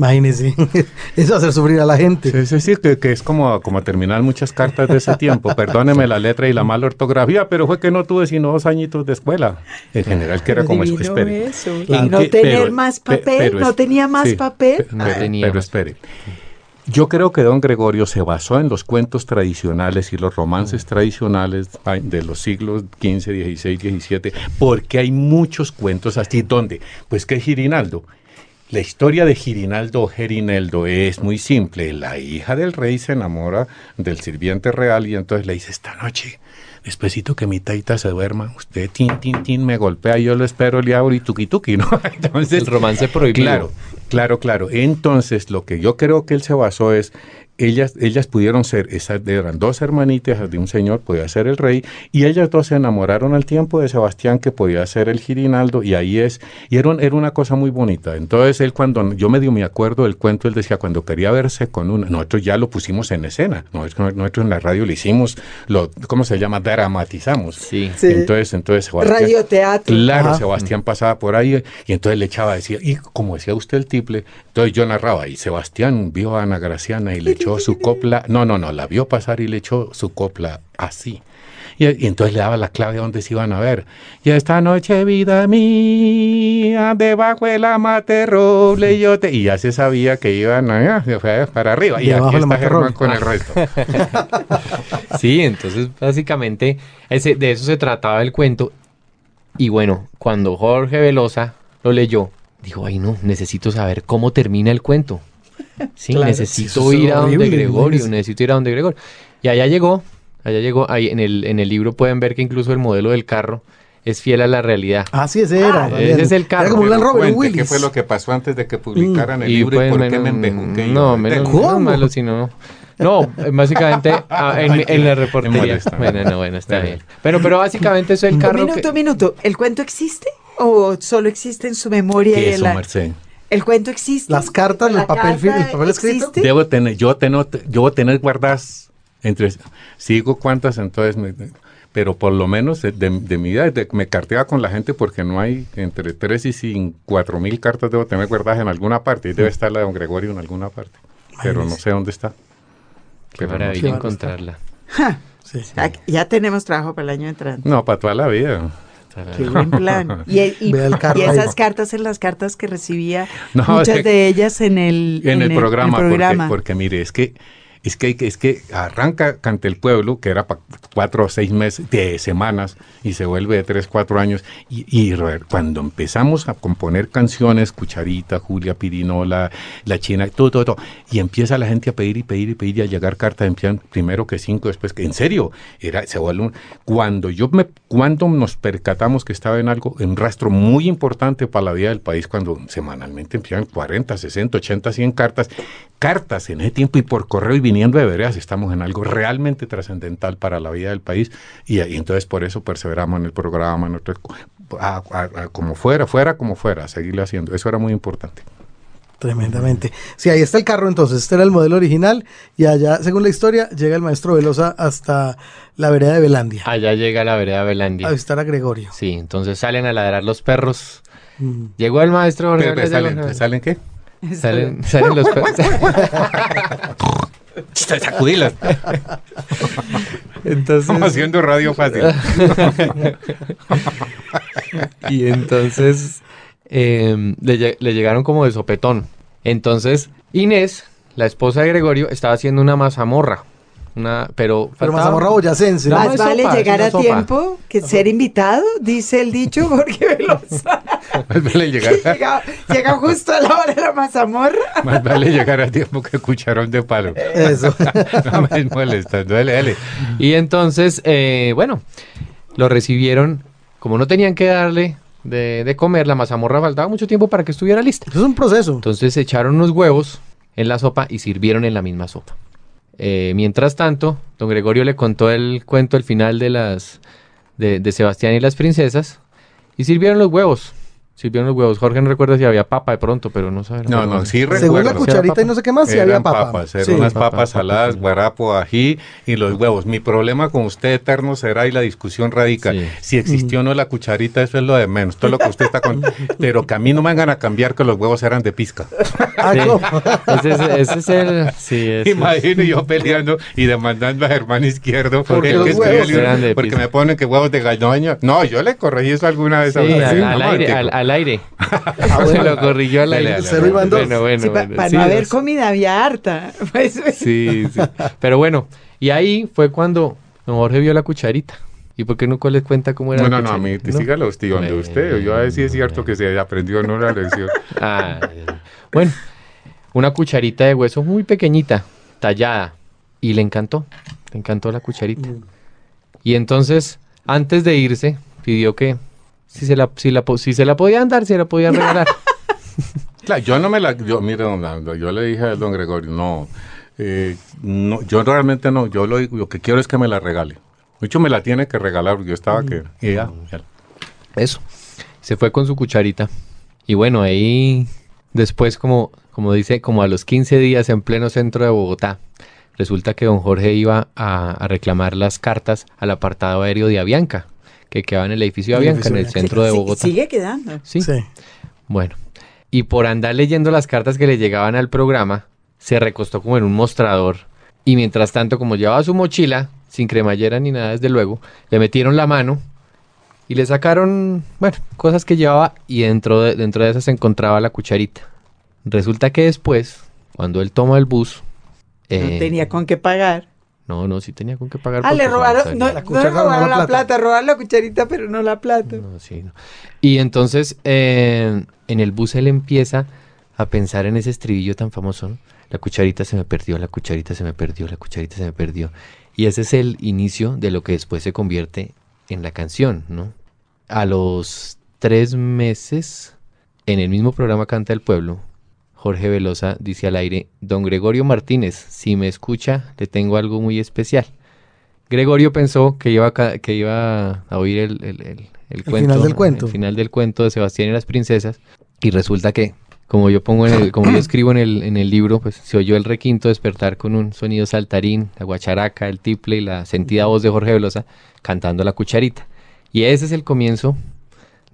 Imagínese, eso hacer sufrir a la gente. Es decir, que, que, es como, como terminar muchas cartas de ese tiempo. Perdóneme la letra y la mala ortografía, pero fue que no tuve sino dos añitos de escuela. En general, que era como eso. Espere. Eso. Y no tener pero, más papel, pero, no tenía más sí, papel. No tenía pero espere. Yo creo que don Gregorio se basó en los cuentos tradicionales y los romances tradicionales de los siglos XV, XVI, XVII, porque hay muchos cuentos así. ¿Dónde? Pues que Girinaldo la historia de Girinaldo o Gerineldo es muy simple. La hija del rey se enamora del sirviente real y entonces le dice, esta noche, despacito que mi taita se duerma, usted tin, tin, tin, me golpea, yo lo espero, le abro y tuki tuki, ¿no? Entonces, el romance prohibido. Claro, claro, claro. Entonces, lo que yo creo que él se basó es ellas, ellas pudieron ser, esas, eran dos hermanitas de un señor, podía ser el rey, y ellas dos se enamoraron al tiempo de Sebastián, que podía ser el Girinaldo, y ahí es, y era, era una cosa muy bonita. Entonces él cuando, yo medio me acuerdo del cuento, él decía, cuando quería verse con una, nosotros ya lo pusimos en escena, nosotros, nosotros en la radio lo hicimos, lo, ¿cómo se llama? Dramatizamos. Sí. Sí. Entonces, entonces Sebastián, Radioteatro. Claro, Ajá. Sebastián pasaba por ahí, y entonces le echaba, decía, y como decía usted el tiple, entonces yo narraba, y Sebastián vio a Ana Graciana y le echó su copla, no, no, no, la vio pasar y le echó su copla así. Y, y entonces le daba la clave de dónde se iban a ver. Y esta noche, vida mía, debajo de la mate roble, yo te... Y ya se sabía que iban allá, para arriba. Y Debajo aquí está con el resto. Sí, entonces básicamente ese, de eso se trataba el cuento. Y bueno, cuando Jorge Velosa lo leyó, dijo, ay no, necesito saber cómo termina el cuento. Sí, Claro, necesito sí, eso es ir a donde horrible, Gregorio, necesito ir a donde Gregorio. Y allá llegó, allá llegó, ahí en el, en el libro pueden ver que incluso el modelo del carro es fiel a la realidad. Ah, sí, ese era. Ah, ese es el carro. Era como Land Rover. ¿Qué fue lo que pasó antes de que publicaran el Y libro y por qué menos- me embejuqué? No, menos, malo si no. No, básicamente ah, en, en la reportería. molesta. Bueno, no, bueno, está bien. Pero, pero básicamente es el Un carro minuto, que... un minuto. ¿El cuento existe o solo existe en su memoria? y en Eso, Merced. ¿El cuento existe? Las cartas, el ¿La papel el papel escrito? Debo tener, yo tengo, yo voy a tener guardadas entre, sigo cuántas, entonces, me- pero por lo menos de, de- de mi edad, de- me carteaba con la gente porque no hay entre tres y cin- cuatro mil cartas debo tener guardadas en alguna parte y debe estar la de don Gregorio en alguna parte, pero no sé dónde está. Qué Pero no maravilla sé. encontrarla. Ja, Sí. ya- Ya tenemos trabajo para el año entrante. No, para toda la vida. Qué buen plan. Y, y- el esas cartas en las cartas que recibía, No, muchas es que- de ellas en el, en, el, programa, porque- programa. Porque, mire, es que es que, es que arranca Cante el Pueblo, que era para cuatro o seis meses, de semanas, y se vuelve de tres, cuatro años. Y, cuando empezamos a componer canciones, Cucharita, Julia Pirinola, La China, todo, todo, todo, y empieza la gente a pedir y pedir y pedir y a llegar cartas, empiezan primero que cinco, después que, en serio, era, se vuelve un- cuando yo me, cuando nos percatamos que estaba en algo, en rastro muy importante para la vida del país, cuando semanalmente empiezan 40, 60, 80, 100 cartas, cartas en ese tiempo y por correo y viniendo de veredas, estamos en algo realmente trascendental para la vida del país y, entonces por eso perseveramos en el programa, en como fuera, fuera como fuera, seguirlo haciendo. Eso era muy importante. Tremendamente. Sí, ahí está el carro entonces, este era el modelo original y allá, según la historia, llega el maestro Velosa hasta la vereda de Belandia. Allá llega la vereda de Belandia. A visitar a Gregorio. Sí, entonces salen a ladrar los perros. Mm. Llegó el maestro. salen, ¿Salen qué? Salen, salen los perros. Sacudilas. Entonces... Estamos haciendo radio fácil. y entonces Em, le, llegaron como de sopetón. Entonces, Inés, la esposa de Gregorio, estaba haciendo una mazamorra. Una, pero pero mazamorra boyacense. Más vale llegar a tiempo que ser invitado, dice el dicho, porque Velosa. Más vale llegar llega, justo a la hora de la mazamorra. Más vale llegar a tiempo que cucharón de palo. Eso. no me molesta, dale, dale. Y entonces, eh, bueno, lo recibieron, como no tenían que darle de, comer, la mazamorra faltaba mucho tiempo para que estuviera lista. es un proceso. Entonces echaron unos huevos en la sopa y sirvieron en la misma sopa. Eh, mientras tanto, don Gregorio le contó el cuento, el final de las de, de Sebastián y las princesas y sirvieron los huevos sirvieron los huevos. Jorge no recuerda si había papa de pronto, pero no sabe. No, no, sí recuerdo. Según la cucharita y no sé qué más, si había papa. Papas, eran unas papas saladas, guarapo, ají y los huevos. Mi problema con usted eterno será y la discusión radica. Si existió o no la cucharita, eso es lo de menos. Todo lo que usted está con... pero que a mí no me vengan a cambiar que los huevos eran de pizca. Ah, ese, es, el... Sí, Imagino yo peleando y demandando a Germán Izquierdo porque, el que el libro, porque me ponen que huevos de galloña. No, yo le corregí eso alguna vez. Sí, al, aire, al, aire. Ah, Se lo corrigió al aire. Bueno, bueno, para no haber comida había harta. Pues, sí, sí. Pero bueno, y ahí fue cuando don Jorge vio la cucharita. ¿Y por qué nunca les cuenta cómo era? No, no, no, a mí, ¿No? sígalo usted, donde usted. Yo a ver si es cierto que se aprendió no la lección. Ah, bueno, una cucharita de hueso muy pequeñita, tallada. Y le encantó, le encantó la cucharita. Mm. Y entonces, antes de irse, pidió que si se la, si la, si se la podían dar, se la podían regalar. claro, yo no me la, yo, mire, don yo le dije a don Gregorio, no, eh, no, yo realmente no, yo lo, lo que quiero es que me la regale. Mucho me la tiene que regalar, porque yo estaba que, ya, Eso. Se fue con su cucharita. Y bueno, ahí después, como, como dice, como a los 15 días en pleno centro de Bogotá, resulta que don Jorge iba a, a reclamar las cartas al apartado aéreo de Avianca que quedaba en el edificio de Avianca, en el centro de Bogotá. Sigue quedando. ¿Sí? Bueno, y por andar leyendo las cartas que le llegaban al programa, se recostó como en un mostrador y mientras tanto, como llevaba su mochila, sin cremallera ni nada, desde luego, le metieron la mano y le sacaron, bueno, cosas que llevaba y dentro de, dentro de esas se encontraba la cucharita. Resulta que después, cuando él toma el bus... no eh, tenía con qué pagar. No, no, sí tenía con qué pagar. Ah, le robaron, no, la no robaron la, plata. robaron la cucharita, pero no la plata. No, sí, no. Y entonces eh, en el bus él empieza a pensar en ese estribillo tan famoso, ¿no? La cucharita se me perdió, la cucharita se me perdió, la cucharita se me perdió. Y ese es el inicio de lo que después se convierte en la canción, ¿no? A los tres meses, en el mismo programa Canta el Pueblo, Jorge Velosa dice al aire, don Gregorio Martínez, si me escucha, le tengo algo muy especial. Gregorio pensó que iba a, que iba a oír el, final del cuento. El final del cuento de Sebastián y las princesas. Y resulta que, como yo pongo en el, como yo escribo en el, en el libro, pues se oyó el requinto despertar con un sonido saltarín, la guacharaca, el tiple y la sentida voz de Jorge Velosa cantando la cucharita. Y ese es el comienzo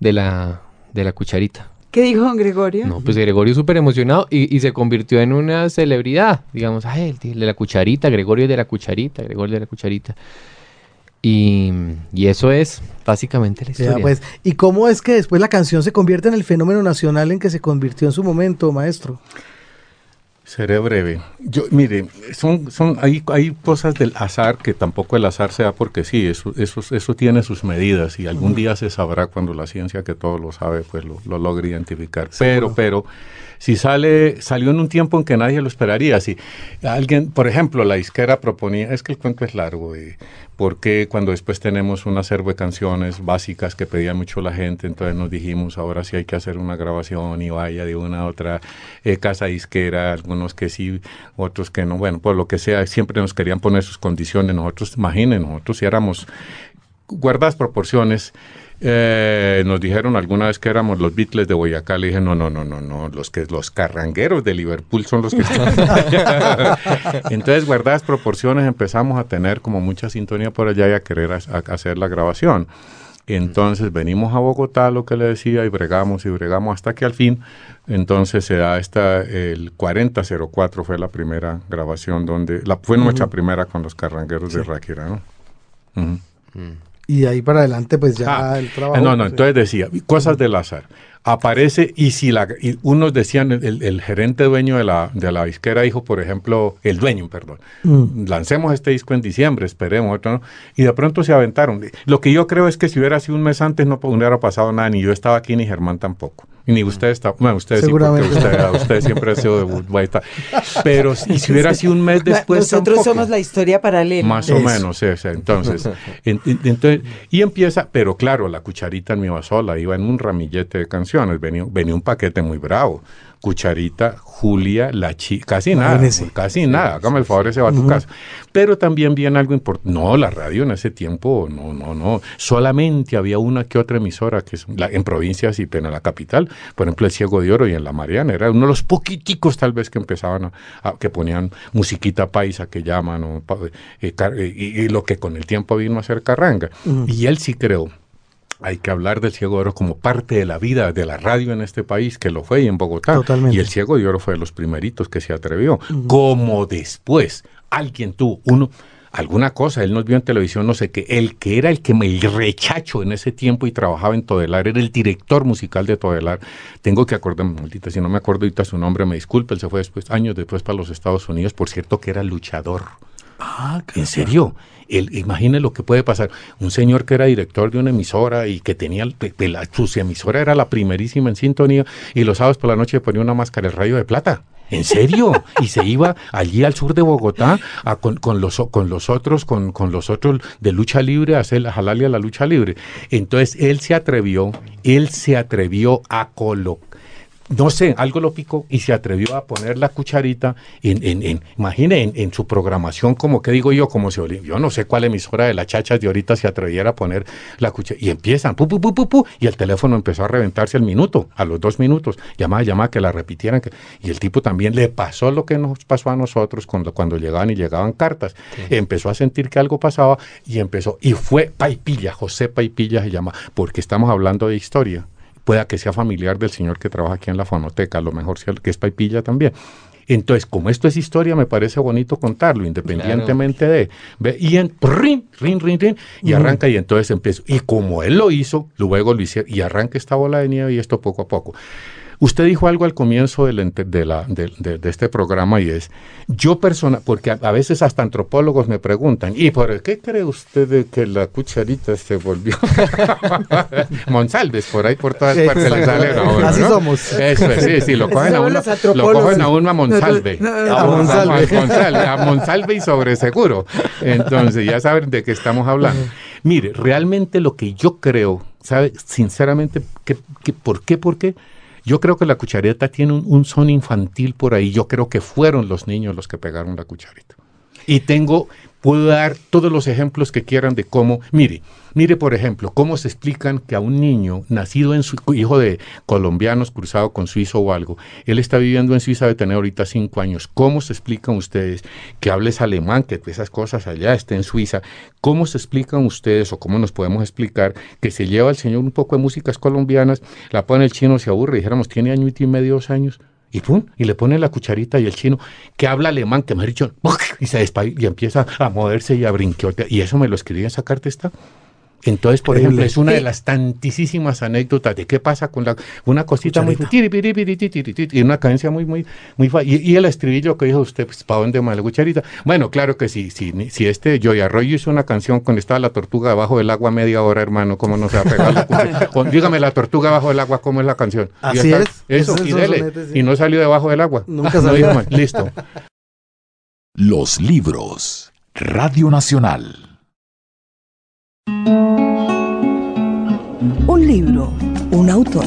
de la, de la cucharita. ¿Qué dijo don Gregorio? No, pues Gregorio súper emocionado y, se convirtió en una celebridad. Digamos, ay, el de la cucharita, Gregorio de la cucharita, Gregorio de la cucharita. Y, eso es básicamente la historia. pues, ¿Y cómo es que después la canción se convierte en el fenómeno nacional en que se convirtió en su momento, maestro? Seré breve. Yo, mire, son, son, hay, hay cosas del azar que tampoco el azar sea porque sí, eso, eso, eso tiene sus medidas y algún día se sabrá cuando la ciencia que todo lo sabe, pues lo, lo logre identificar. Pero, pero, si sale, salió en un tiempo en que nadie lo esperaría. Si alguien, por ejemplo, la izquierda proponía, es que el cuento es largo, y porque cuando después tenemos un acervo de canciones básicas que pedía mucho la gente, entonces nos dijimos, ahora sí hay que hacer una grabación y vaya de una a otra eh, casa disquera, alguna unos que sí, otros que no, bueno, por lo que sea, siempre nos querían poner sus condiciones, nosotros, imaginen, nosotros si éramos guardadas proporciones, eh, nos dijeron alguna vez que éramos los Beatles de Boyacá. Le dije, no, no, no, no, no. Los que los carrangueros de Liverpool son los que están. Entonces, guardadas proporciones, empezamos a tener como mucha sintonía por allá y a querer hacer la grabación. Entonces venimos a Bogotá, lo que le decía, y bregamos y bregamos hasta que al fin, entonces se da esta, el 4004 fue la primera grabación donde, la, fue nuestra primera con los carrangueros de Ráquira, ¿no? Y de ahí para adelante, pues ya ah, el trabajo. No, no, pues, entonces decía, cosas del azar. Aparece, y si la, y unos decían, el, gerente dueño de la, de la disquera dijo, por ejemplo, el dueño, perdón, mm. lancemos este disco en diciembre, esperemos, otro, ¿no? y de pronto se aventaron. Lo que yo creo es que si hubiera sido un mes antes no hubiera pasado nada, ni yo estaba aquí, ni Germán tampoco. Y ni usted está, bueno, usted sí, porque usted, siempre ha sido de Woodway. Pero y si hubiera sido un mes después. Nosotros somos la historia paralela. Más o menos, sí, entonces, entonces. Y empieza, pero claro, la cucharita no iba sola, iba en un ramillete de canciones, venía, venía un paquete muy bravo. Cucharita, Julia, la chica, casi nada, casi nada, hágame el favor, se va a tu casa. Pero también viene algo importante, no, la radio en ese tiempo, no, no, no, solamente había una que otra emisora, que es la, en provincias y en la capital, por ejemplo, el Ciego de Oro y en la Mariana, era uno de los poquiticos tal vez que empezaban a, que ponían musiquita paisa que llaman, o, eh, eh, y, lo que con el tiempo vino a ser carranga. Y él sí creó hay que hablar del Ciego de Oro como parte de la vida de la radio en este país, que lo fue y en Bogotá. Y el Ciego de Oro fue de los primeritos que se atrevió. Como después alguien tuvo uno, alguna cosa, él nos vio en televisión, no sé qué, el que era el que me rechacho en ese tiempo y trabajaba en Todelar, era el director musical de Todelar. Tengo que acordarme, maldita, si no me acuerdo ahorita su nombre, me disculpe, él se fue después, años después para los Estados Unidos, por cierto que era luchador. Ah, ¿En serio? El, imagine lo que puede pasar. Un señor que era director de una emisora y que tenía, la, su emisora era la primerísima en sintonía y los sábados por la noche ponía una máscara de rayo de plata. ¿En serio? Y se iba allí al sur de Bogotá con, los, con los otros, con, con, los otros de lucha libre, a hacer jalarle a la lucha libre. Entonces él se atrevió, él se atrevió a colocar no sé, algo lo picó y se atrevió a poner la cucharita en, en, en imagine, en, su programación, como que digo yo, como si yo no sé cuál emisora de las chachas de ahorita se atreviera a poner la cucharita. Y empiezan, pu, pu, pu, pu, pu, y el teléfono empezó a reventarse al minuto, a los dos minutos, llamaba, llamaba, que la repitieran. Que, y el tipo también le pasó lo que nos pasó a nosotros cuando, cuando llegaban y llegaban cartas. Empezó a sentir que algo pasaba y empezó, y fue Paipilla, José Paipilla se llama, porque estamos hablando de historia pueda que sea familiar del señor que trabaja aquí en la fonoteca, a lo mejor sea que es Paipilla también. Entonces, como esto es historia, me parece bonito contarlo, independientemente de. Y en rin, rin, rin, rin, y arranca, y entonces empiezo. Y como él lo hizo, luego lo hicieron, y arranca esta bola de nieve y esto poco a poco. Usted dijo algo al comienzo de, de, la, de, este programa y es, yo persona, porque a, veces hasta antropólogos me preguntan, ¿y por qué cree usted de que la cucharita se volvió Monsalves? Por ahí por todas partes le sale Así somos. Eso sí, sí, lo cogen a uno, lo cogen a uno a Monsalve. a, Monsalve. a Monsalve y sobre seguro. Entonces, ya saben de qué estamos hablando. Mire, realmente lo que yo creo, ¿sabe? Sinceramente, que, ¿por qué? ¿Por qué? Yo creo que la cuchareta tiene un, son infantil por ahí. Yo creo que fueron los niños los que pegaron la cucharita. Y tengo, puedo dar todos los ejemplos que quieran de cómo, mire, Mire, por ejemplo, cómo se explican que a un niño nacido en su hijo de colombianos cruzado con suizo o algo, él está viviendo en Suiza de tener ahorita cinco años. ¿Cómo se explican ustedes que hables alemán, que esas cosas allá esté en Suiza? ¿Cómo se explican ustedes o cómo nos podemos explicar que se lleva al señor un poco de músicas colombianas, la pone el chino, se aburre, dijéramos, tiene año y medio, dos años? Y pum, y le pone la cucharita y el chino que habla alemán, que me ha dicho, y se y empieza a moverse y a brinquear. Y eso me lo escribí en esa está. Entonces, por ejemplo, es una de las tantísimas anécdotas de qué pasa con la una cosita muy y una cadencia muy muy muy y, y, el estribillo que dijo usted, pues, ¿para dónde más la cucharita? Bueno, claro que sí, si, si este Joy Arroyo hizo una canción con estaba la tortuga debajo del agua media hora, hermano, ¿cómo no se va a pegar la cucharita? dígame la tortuga debajo del agua, ¿cómo es la canción? Así es. Eso, y dele. Y no salió debajo del agua. Nunca salió. Listo. Los libros. Radio Nacional. Un libro, un autor.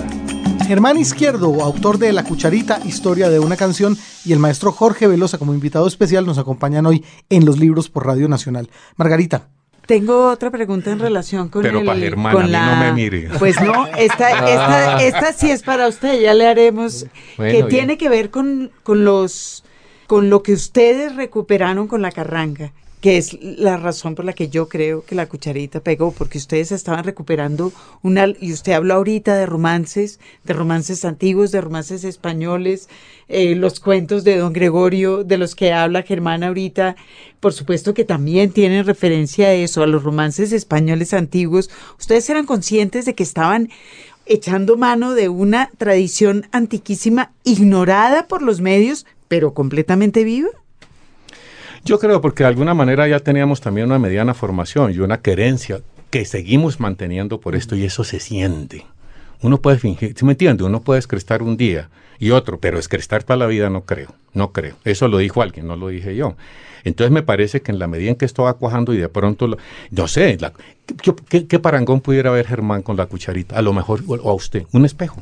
Germán Izquierdo, autor de La Cucharita, Historia de una canción, y el maestro Jorge Velosa como invitado especial nos acompañan hoy en los libros por Radio Nacional. Margarita. Tengo otra pregunta en relación con Pero el, para Germán, con a mí la... no me mire. Pues no, esta, esta, Ah. esta sí es para usted, ya le haremos, Bueno, que bien. tiene que ver con, con los con lo que ustedes recuperaron con la carranga, que es la razón por la que yo creo que la cucharita pegó, porque ustedes estaban recuperando una, y usted habló ahorita de romances, de romances antiguos, de romances españoles, eh, los cuentos de don Gregorio, de los que habla Germán ahorita, por supuesto que también tienen referencia a eso, a los romances españoles antiguos. Ustedes eran conscientes de que estaban echando mano de una tradición antiquísima, ignorada por los medios, pero completamente viva. Yo creo porque de alguna manera ya teníamos también una mediana formación y una querencia que seguimos manteniendo por esto y eso se siente. Uno puede fingir, ¿sí me entiende? Uno puede escrestar un día y otro, pero escrestar para la vida no creo, no creo. Eso lo dijo alguien, no lo dije yo. Entonces me parece que en la medida en que esto va cuajando y de pronto, lo- no sé, la- ¿qué, parangón pudiera ver Germán con la cucharita? A lo mejor, o o a usted, un espejo.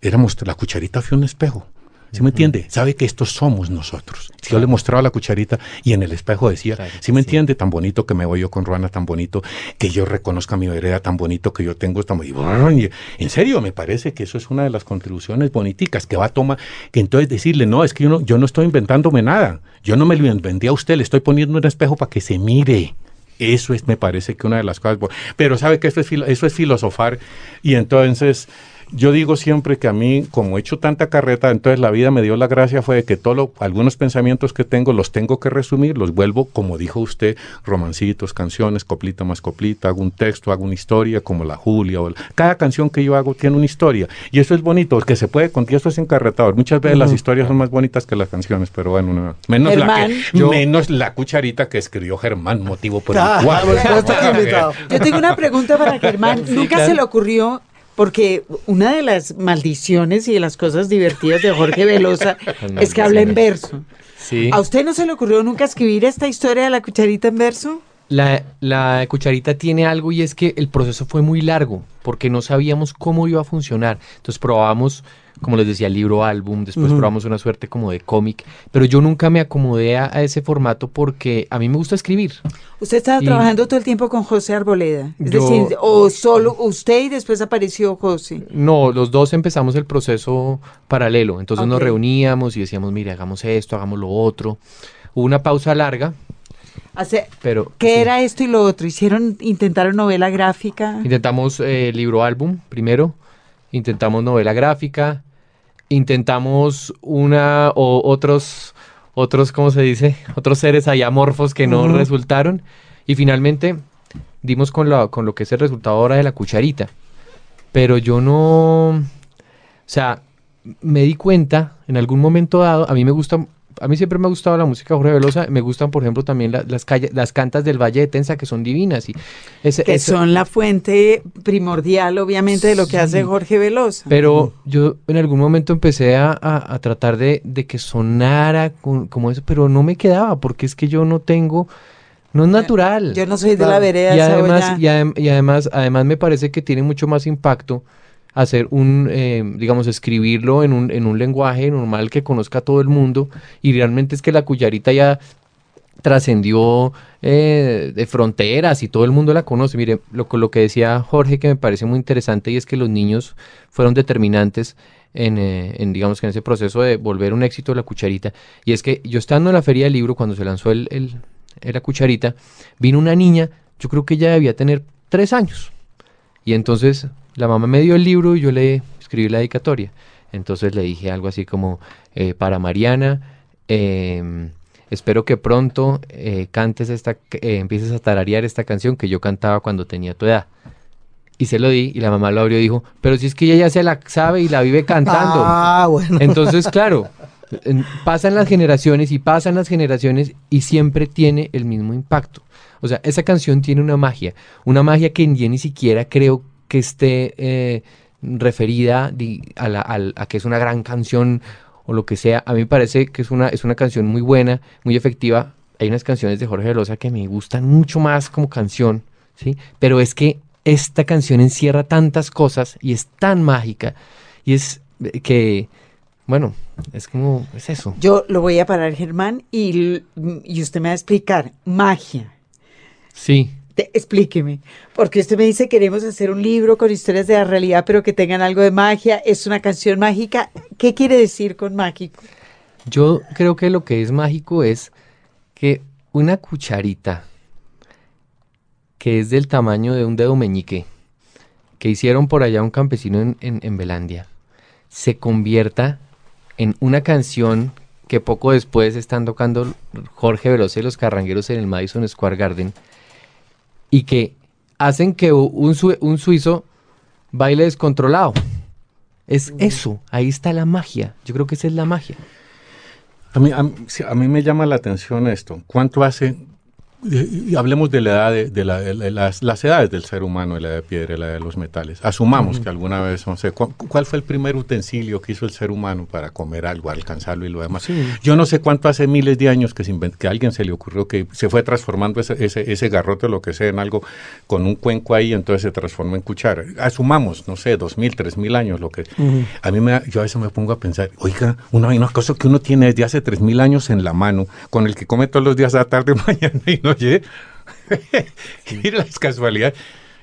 Éramos, la cucharita fue un espejo. ¿Sí me entiende? Sabe que estos somos nosotros. Si yo le mostraba la cucharita y en el espejo decía, Claro, ¿sí me entiende? Tan bonito que me voy yo con Ruana, tan bonito que yo reconozca mi vereda, tan bonito que yo tengo esta... y En serio, me parece que eso es una de las contribuciones boniticas que va a tomar, que entonces decirle, no, es que yo no, yo no estoy inventándome nada. Yo no me lo inventé a usted, le estoy poniendo un espejo para que se mire. Eso es, me parece que una de las cosas. Pero sabe que eso es, filo- eso es filosofar. Y entonces, yo digo siempre que a mí, como he hecho tanta carreta, entonces la vida me dio la gracia fue de que todos algunos pensamientos que tengo los tengo que resumir, los vuelvo, como dijo usted, romancitos, canciones, coplita más coplita, hago un texto, hago una historia, como la Julia. O la- cada canción que yo hago tiene una historia. Y eso es bonito, porque se puede contar, esto es encarretador. Muchas veces las historias son más bonitas que las canciones, pero bueno, no- menos, la, que, Yo- menos la cucharita que escribió Germán, motivo por Ah, el cual. que invitado. Yo tengo una pregunta para Germán. Sí, Nunca claro. se le ocurrió, porque una de las maldiciones y de las cosas divertidas de Jorge Velosa es que habla en verso. Sí. ¿A usted no se le ocurrió nunca escribir esta historia de la cucharita en verso? La, la cucharita tiene algo y es que el proceso fue muy largo porque no sabíamos cómo iba a funcionar. Entonces probamos, como les decía, libro álbum, después probamos una suerte como de cómic, pero yo nunca me acomodé a, a ese formato porque a mí me gusta escribir. Usted estaba Y- trabajando todo el tiempo con José Arboleda. Es Yo- decir, o solo usted y después apareció José. No, los dos empezamos el proceso paralelo, entonces nos Ok. reuníamos y decíamos, mire, hagamos esto, hagamos lo otro. Hubo una pausa larga, Hace- pero... ¿Qué sí. era esto y lo otro? ¿Hicieron, intentaron novela gráfica? Intentamos eh, libro álbum primero, intentamos novela gráfica, intentamos una o otros, otros, ¿cómo se dice? Otros seres ahí amorfos que no resultaron y finalmente dimos con, la, con lo que es el resultado ahora de la cucharita. Pero yo no, o sea, me di cuenta en algún momento dado, a mí me gusta, a mí siempre me ha gustado la música de Jorge Velosa, me gustan por ejemplo también la- las, calle- las cantas del Valle de Tensa que son divinas y ese- Que ese- son la fuente primordial, obviamente, de lo que hace Jorge Velosa. Pero yo en algún momento empecé a, a- a tratar de, de que sonara con- como eso, pero no me quedaba, porque es que yo no tengo, no es natural. Yo no soy de la vereda y además, y, adem- y además, además me parece que tiene mucho más impacto hacer un, eh, digamos, escribirlo en un, en un lenguaje normal que conozca todo el mundo, y realmente es que la cucharita ya trascendió eh, de fronteras y todo el mundo la conoce. Mire, lo, lo que decía Jorge que me parece muy interesante y es que los niños fueron determinantes en, eh, en, digamos que en ese proceso de volver un éxito la cucharita. Y es que yo estando en la feria del libro cuando se lanzó el, el- la cucharita, vino una niña, yo creo que ella debía tener tres años. Y entonces la mamá me dio el libro y yo le escribí la dedicatoria. Entonces le dije algo así como, eh, para Mariana, em, espero que pronto eh, cantes esta, eh, empieces a tararear esta canción que yo cantaba cuando tenía tu edad. Y se lo di y la mamá lo abrió y dijo, pero si es que ella ya se la sabe y la vive cantando. Ah, bueno. Entonces, claro, pasan las generaciones y pasan las generaciones y siempre tiene el mismo impacto. O sea, esa canción tiene una magia, una magia que yo ni siquiera creo que esté eh, referida a, la- al- a que es una gran canción o lo que sea. A mí me parece que es una, es una canción muy buena, muy efectiva. Hay unas canciones de Jorge Velosa que me gustan mucho más como canción, ¿sí? Pero es que esta canción encierra tantas cosas y es tan mágica Y es que, bueno, es como, es eso. Yo lo voy a parar, Germán, y, y usted me va a explicar. Magia. Sí. Explíqueme, porque usted me dice queremos hacer un libro con historias de la realidad, pero que tengan algo de magia, es una canción mágica. ¿Qué quiere decir con mágico? Yo creo que lo que es mágico es que una cucharita que es del tamaño de un dedo meñique, que hicieron por allá un campesino en, en, Belandia, se convierta en una canción que poco después están tocando Jorge Veloz y los carrangueros en el Madison Square Garden y que hacen que un, un suizo baile descontrolado. Es eso, ahí está la magia. Yo creo que esa es la magia. A mí, a, mí me llama la atención esto. ¿Cuánto hace y hablemos de la edad de, las, edades del ser humano, la edad de piedra y la de los metales. Asumamos que alguna vez, no sé, ¿cuál, fue el primer utensilio que hizo el ser humano para comer algo, alcanzarlo y lo demás? Yo no sé cuánto hace miles de años que, se que a alguien se le ocurrió que se fue transformando ese, ese, ese garrote o lo que sea en algo con un cuenco ahí, entonces se transformó en cuchara. Asumamos, no sé, dos mil, tres mil años, lo que... A mí me, yo a veces me pongo a pensar, oiga, una, una cosa que uno tiene desde hace tres mil años en la mano, con el que come todos los días a la tarde, mañana y oye, mira las casualidades.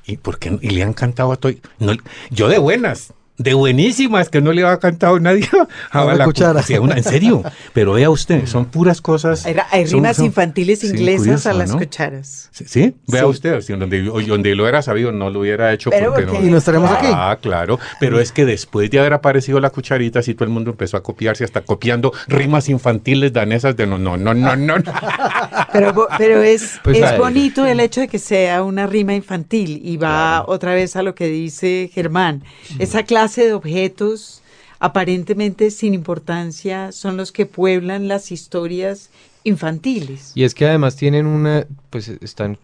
¿Y, por qué? y le han cantado a. No, yo de buenas, de buenísimas que no le ha cantado nadie a, la, cuchara. en serio, pero vea usted, son puras cosas. Hay, rimas infantiles inglesas a las cucharas. Sí, vea usted, donde, donde, lo hubiera sabido no lo hubiera hecho porque no. Y no estaremos aquí. Ah, claro, pero es que después de haber aparecido la cucharita, sí todo el mundo empezó a copiarse, hasta copiando rimas infantiles danesas de no, no, no, no, no. pero, pero es, pues es bonito el hecho de que sea una rima infantil y va otra vez a lo que dice Germán. Esa clase de objetos aparentemente sin importancia son los que pueblan las historias infantiles. Y es que además tienen una, pues están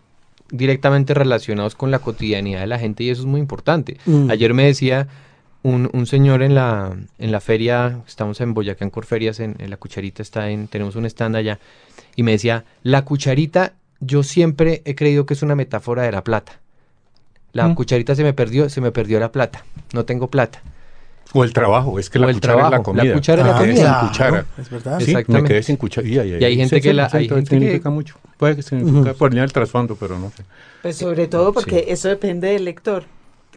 directamente relacionados con la cotidianidad de la gente y eso es muy importante. Mm. Ayer me decía un, un, señor en la, en la feria, estamos en Boyacá, en Corferias, en, la cucharita está en, tenemos un stand allá, y me decía, la cucharita yo siempre he creído que es una metáfora de la plata. La mm. cucharita se me perdió, se me perdió la plata. No tengo plata. O el trabajo, es que la cuchara es la comida. La cuchara es la comida. sin cuchara. Es verdad. Sí, me quedé sin cuchara. Y, hay gente que la... Hay gente significa mucho. Puede que significa por el trasfondo, pero no sé. Pues sobre todo porque eso depende del lector.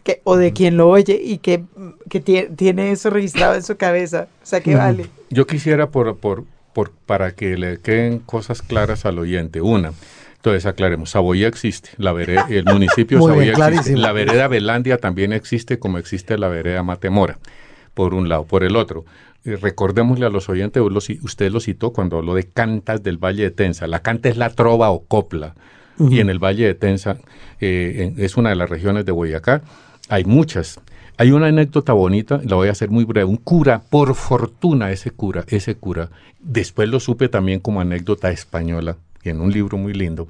Que, o de quien lo oye y que, que tiene eso registrado en su cabeza. O sea, que vale. Yo quisiera, por, por, por, para que le queden cosas claras al oyente. Una, entonces aclaremos, Saboya existe, la vereda, el municipio de Saboya existe, la vereda Belandia también existe como existe la vereda Matemora, por un lado. Por el otro, eh, recordémosle a los oyentes, usted lo citó cuando habló de cantas del Valle de Tensa. La canta es la trova o copla, y en el Valle de Tensa eh, es una de las regiones de Boyacá. Hay muchas. Hay una anécdota bonita, la voy a hacer muy breve. Un cura, por fortuna ese cura, ese cura, después lo supe también como anécdota española, en un libro muy lindo,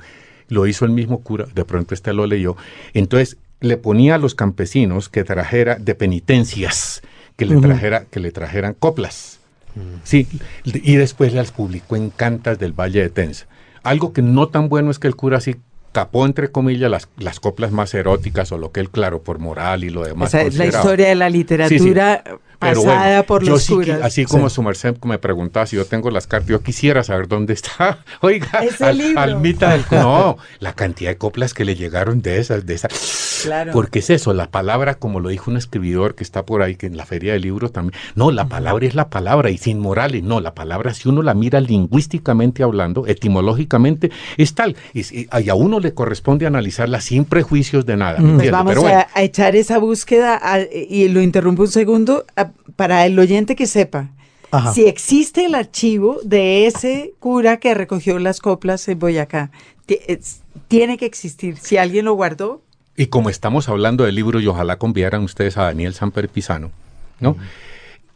lo hizo el mismo cura, de pronto este lo leyó, entonces le ponía a los campesinos que trajera de penitencias, que le, trajera, que le trajeran coplas. Mm. Sí, y después las publicó en Cantas del Valle de Tensa. Algo que no tan bueno es que el cura así tapó entre comillas las, las coplas más eróticas o lo que él claro por moral y lo demás. O es la historia de la literatura pasada por los curas. así como su merced me preguntaba si yo tengo las cartas, yo quisiera saber dónde está. Oiga, al, mitad del no, la cantidad de coplas que le llegaron de esas, de esas. Claro. Porque es eso, la palabra, como lo dijo un escribidor que está por ahí, que en la feria del libro también. No, la palabra es la palabra y sin morales. No, la palabra, si uno la mira lingüísticamente hablando, etimológicamente, es tal. Y, a uno le corresponde analizarla sin prejuicios de nada. Pues vamos a, echar esa búsqueda y lo interrumpo un segundo para el oyente que sepa. Si existe el archivo de ese cura que recogió las coplas en Boyacá, tiene que existir. Si alguien lo guardó. Y como estamos hablando del libro, y ojalá conviaran ustedes a Daniel Samper Pisano, ¿no?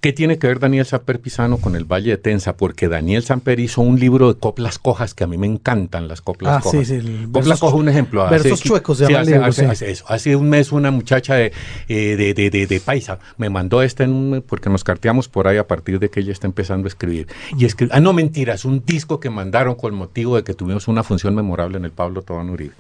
¿Qué tiene que ver Daniel Samper Pisano con el Valle de Tensa? Porque Daniel Samper hizo un libro de coplas cojas que a mí me encantan las coplas ah, cojas. Sí, sí, coplas cojas, un ejemplo. Versos chuecos se llama hace, hace, eso. hace un mes una muchacha de, eh, de, de, de, Paisa me mandó esta en un, porque nos carteamos por ahí a partir de que ella está empezando a escribir. Y escribe, ah, no, mentiras, un disco que mandaron con motivo de que tuvimos una función memorable en el Pablo Tobán Uribe.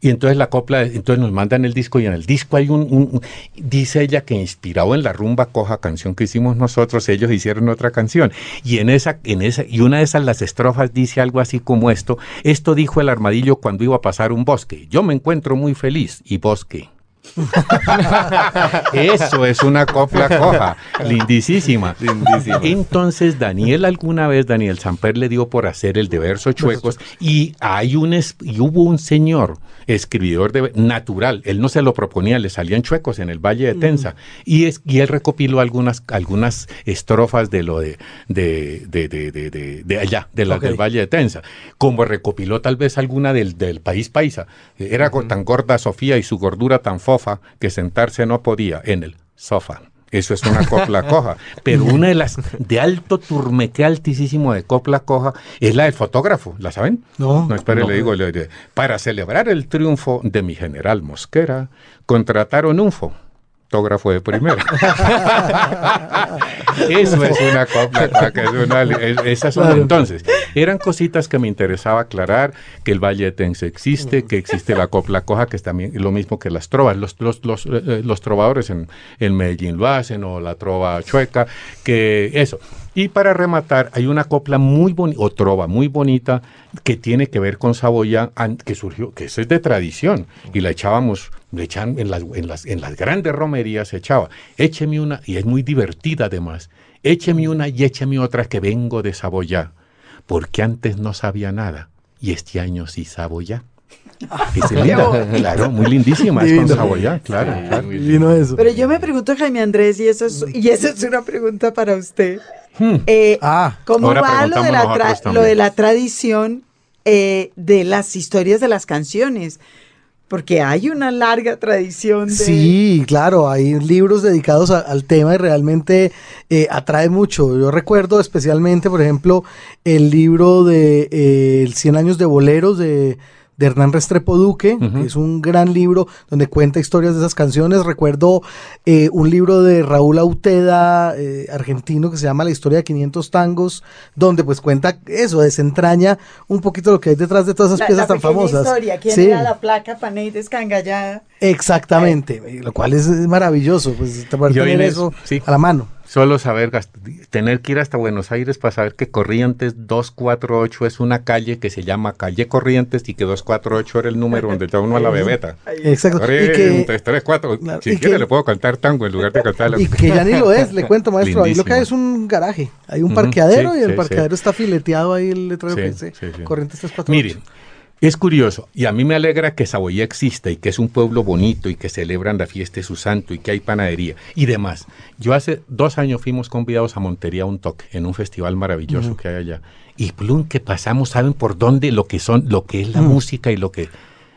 Y entonces la copla, entonces nos mandan el disco y en el disco hay un, dice ella que inspirado en la rumba coja canción que hicimos nosotros, ellos hicieron otra canción. Y en esa, en esa, y una de esas las estrofas dice algo así como esto, esto dijo el armadillo cuando iba a pasar un bosque, yo me encuentro muy feliz y bosque. Eso es una copla coja, lindísima. Entonces, Daniel alguna vez, Daniel Samper le dio por hacer el de versos chuecos y hay un y hubo un señor, escribidor de natural, él no se lo proponía, le salían chuecos en el Valle de Tensa. Y, es, y él recopiló algunas, algunas estrofas de lo de, de, de, de, allá, de la, del Valle de Tensa, como recopiló tal vez alguna del, del país paisa. Era tan gorda Sofía y su gordura tan fofa que sentarse no podía en el sofá. Eso es una copla coja. Pero una de las de alto turmeque altísimo de copla coja es la del fotógrafo. ¿La saben? No. No, espere, le digo. para celebrar el triunfo de mi general Mosquera, contrataron un fo fotógrafo de primera. Eso es una copla, es una, esas son entonces. Eran cositas que me interesaba aclarar, que el Valle Tense existe, que existe la copla coja, que es también lo mismo que las trovas. Los, los, los, eh, eh, los trovadores en, en Medellín lo hacen, o la trova chueca, que eso. Y para rematar, hay una copla muy bonita, o trova muy bonita, que tiene que ver con Saboya, que surgió, que eso es de tradición, y la echábamos, le echan en las, en las, en las grandes romerías se echaba, écheme una, y es muy divertida además, écheme una y écheme otra que vengo de Saboya, porque antes no sabía nada, y este año sí Saboya. Es linda, claro, muy lindísima, es con Saboya, claro. claro. eso. Pero yo me pregunto, Jaime Andrés, y eso es, y eso es una pregunta para usted. Hmm. Eh, ah, ¿Cómo va lo de, la lo de la tradición eh, de las historias de las canciones? Porque hay una larga tradición. De... Sí, claro, hay libros dedicados al tema y realmente eh, atrae mucho. Yo recuerdo especialmente, por ejemplo, el libro de El 100 años de boleros de de Hernán Restrepo Duque, que es un gran libro donde cuenta historias de esas canciones. Recuerdo eh, un libro de Raúl Auteda, eh, argentino, que se llama La historia de 500 tangos, donde pues cuenta eso, desentraña un poquito lo que hay detrás de todas esas piezas tan famosas. Historia. ¿Quién era la placa Panay descangallada? Exactamente, lo cual es maravilloso, pues tener eso a la mano. Solo saber, tener que ir hasta Buenos Aires para saber que Corrientes 248 es una calle que se llama Calle Corrientes y que 248 era el número donde está uno a la bebeta. Exacto. Corrientes, 3, 4. si quiere le puedo cantar tango en lugar de cantar Y que ya ni lo es, le cuento maestro. Ahí lo que hay es un garaje. Hay un parqueadero y el parqueadero está fileteado ahí el letrero que dice Corrientes 348. Miren, es curioso, y a mí me alegra que Saboya exista y que es un pueblo bonito y que celebran la fiesta de su santo y que hay panadería y demás. Yo hace dos años fuimos convidados a Montería a un toque en un festival maravilloso que hay allá. Y plum, que pasamos, ¿saben por dónde? Lo que son, lo que es la música y lo que...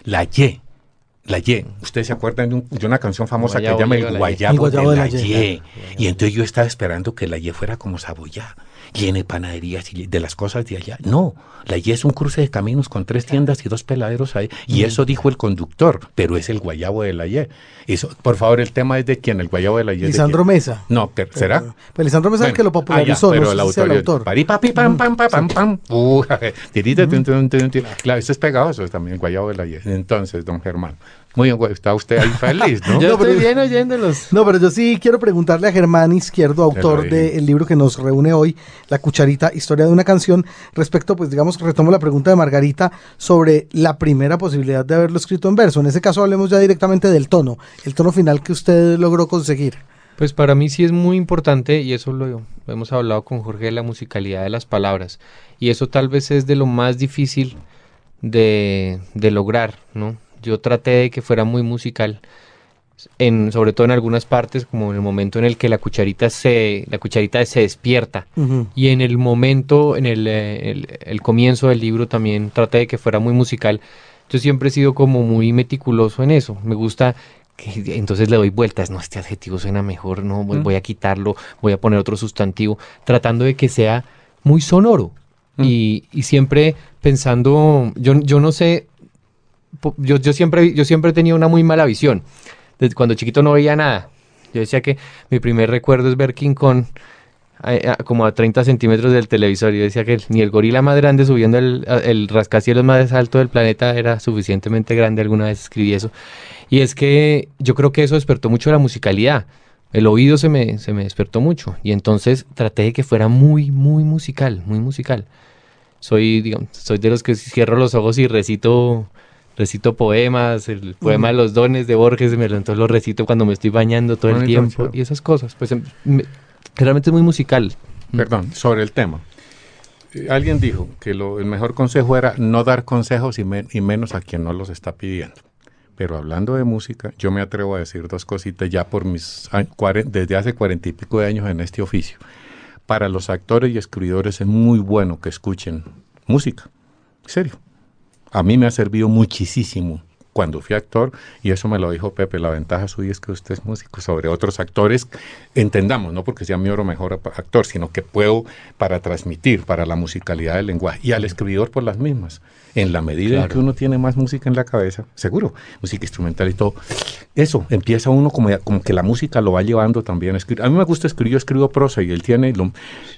La Y. La Y. Ustedes se acuerdan de, una canción famosa que se llama El Guayabo, de, la, y. Y entonces yo estaba esperando que la Y fuera como Saboya tiene panaderías y de las cosas de allá. No, la Y es un cruce de caminos con tres tiendas y dos peladeros ahí. Y eso dijo el conductor, pero es el guayabo de la Y. Eso, por favor, el tema es de quién, el guayabo de la Y. Lisandro Mesa. No, ¿será? Pues Lisandro Mesa es el que lo popularizó, pero el autor. El autor. pam, pam, pam, pam, Claro, eso es pegajoso también, el guayabo de la Y. Entonces, don Germán. Muy bien, está usted ahí feliz, ¿no? yo estoy bien oyéndolos. No, pero yo sí quiero preguntarle a Germán Izquierdo, autor del libro que nos reúne hoy, La Cucharita, Historia de una canción, respecto, pues digamos, retomo la pregunta de Margarita sobre la primera posibilidad de haberlo escrito en verso. En ese caso hablemos ya directamente del tono, el tono final que usted logró conseguir. Pues para mí sí es muy importante, y eso lo hemos hablado con Jorge, de la musicalidad de las palabras. Y eso tal vez es de lo más difícil de, de lograr, ¿no? Yo traté de que fuera muy musical, en, sobre todo en algunas partes, como en el momento en el que la cucharita se, la cucharita se despierta. Y en el momento, en el, el, comienzo del libro también traté de que fuera muy musical. Yo siempre he sido como muy meticuloso en eso. Me gusta que entonces le doy vueltas, no, este adjetivo suena mejor, no, voy, a quitarlo, voy a poner otro sustantivo, tratando de que sea muy sonoro. Y, y, siempre pensando, yo, yo no sé, yo, yo, siempre, yo siempre he tenido una muy mala visión. Desde cuando chiquito no veía nada. Yo decía que mi primer recuerdo es ver King Kong como a 30 centímetros del televisor. Yo decía que ni el gorila más grande subiendo el, el rascacielos más alto del planeta era suficientemente grande. Alguna vez escribí eso. Y es que yo creo que eso despertó mucho la musicalidad. El oído se me, se me despertó mucho. Y entonces traté de que fuera muy, muy musical, muy musical. Soy, digamos, soy de los que cierro los ojos y recito recito poemas, el poema de los dones de Borges, me lo, lo recito cuando me estoy bañando todo el tiempo y esas cosas. Pues em, realmente es muy musical. Perdón, sobre el tema. Eh, alguien dijo que el mejor consejo era no dar consejos y, menos a quien no los está pidiendo. Pero hablando de música, yo me atrevo a decir dos cositas ya por mis desde hace cuarenta y pico de años en este oficio. Para los actores y escritores es muy bueno que escuchen música. En serio a mí me ha servido muchísimo cuando fui actor, y eso me lo dijo Pepe, la ventaja suya es que usted es músico sobre otros actores, entendamos, no porque sea mi oro mejor actor, sino que puedo para transmitir, para la musicalidad del lenguaje, y al escribidor por las mismas. En la medida en que uno tiene más música en la cabeza, seguro, música instrumental y todo, eso, empieza uno como, como que la música lo va llevando también a escribir. A mí me gusta escribir, yo escribo prosa y él tiene, lo,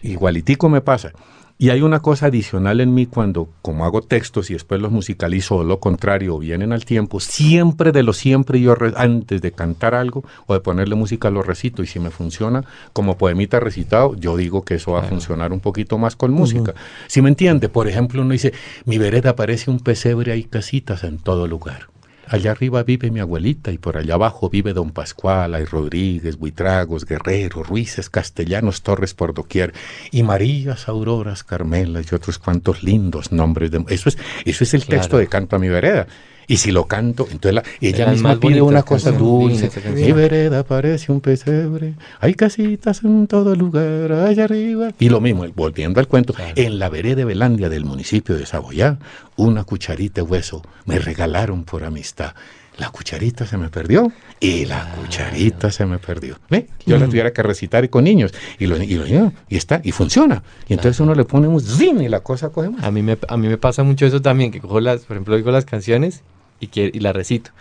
igualitico me pasa. Y hay una cosa adicional en mí cuando, como hago textos y después los musicalizo o lo contrario, vienen al tiempo, siempre de lo siempre yo antes de cantar algo o de ponerle música lo recito y si me funciona como poemita recitado, yo digo que eso va a funcionar un poquito más con música. Si me entiende, por ejemplo, uno dice, mi vereda parece un pesebre, hay casitas en todo lugar. Allá arriba vive mi abuelita y por allá abajo vive don Pascual, hay Rodríguez, Buitragos, Guerrero, Ruices, Castellanos, Torres por doquier, y Marías, Auroras, Carmelas y otros cuantos lindos nombres. De, eso, es, eso es el texto de Canto a mi vereda. Y si lo canto, entonces ella misma pide una cosa dulce. Mi vereda parece un pesebre, hay casitas en todo lugar, allá arriba. Y lo mismo, volviendo al cuento, en la vereda de Belandia del municipio de Saboyá, una cucharita de hueso me regalaron por amistad. La cucharita se me perdió y la cucharita se me perdió. ¿Ve? Yo la tuviera que recitar con niños y lo, y, y está, y funciona. Y entonces uno le pone un zin y la cosa coge A mí me, a mí me pasa mucho eso también, que cojo las, por ejemplo, digo las canciones y, y la recito.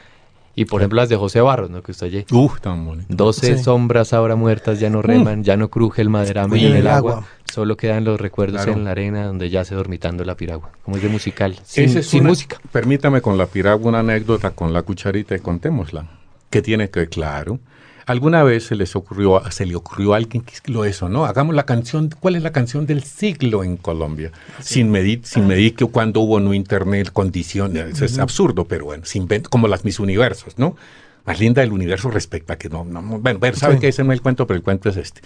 Y por ejemplo las de José Barros, ¿no? Que usted oye. Uf, tan bonito. Doce sombras ahora muertas ya no mm. reman, ya no cruje el maderame en el agua. Solo quedan los recuerdos en la arena donde ya se dormitando la piragua. Como es de musical, sin, música. Permítame con la piragua una anécdota con la cucharita y contémosla. Que tiene que, claro, alguna vez se les ocurrió, se le ocurrió a alguien que lo eso, ¿no? Hagamos la canción, ¿cuál es la canción del siglo en Colombia? Sin medir, sin medir que cuando hubo no internet, condiciones, es absurdo, pero bueno, sin, como las mis universos, ¿no? Más linda del universo respecto a que no, no, bueno, saben que ese no es el cuento, pero el cuento es este.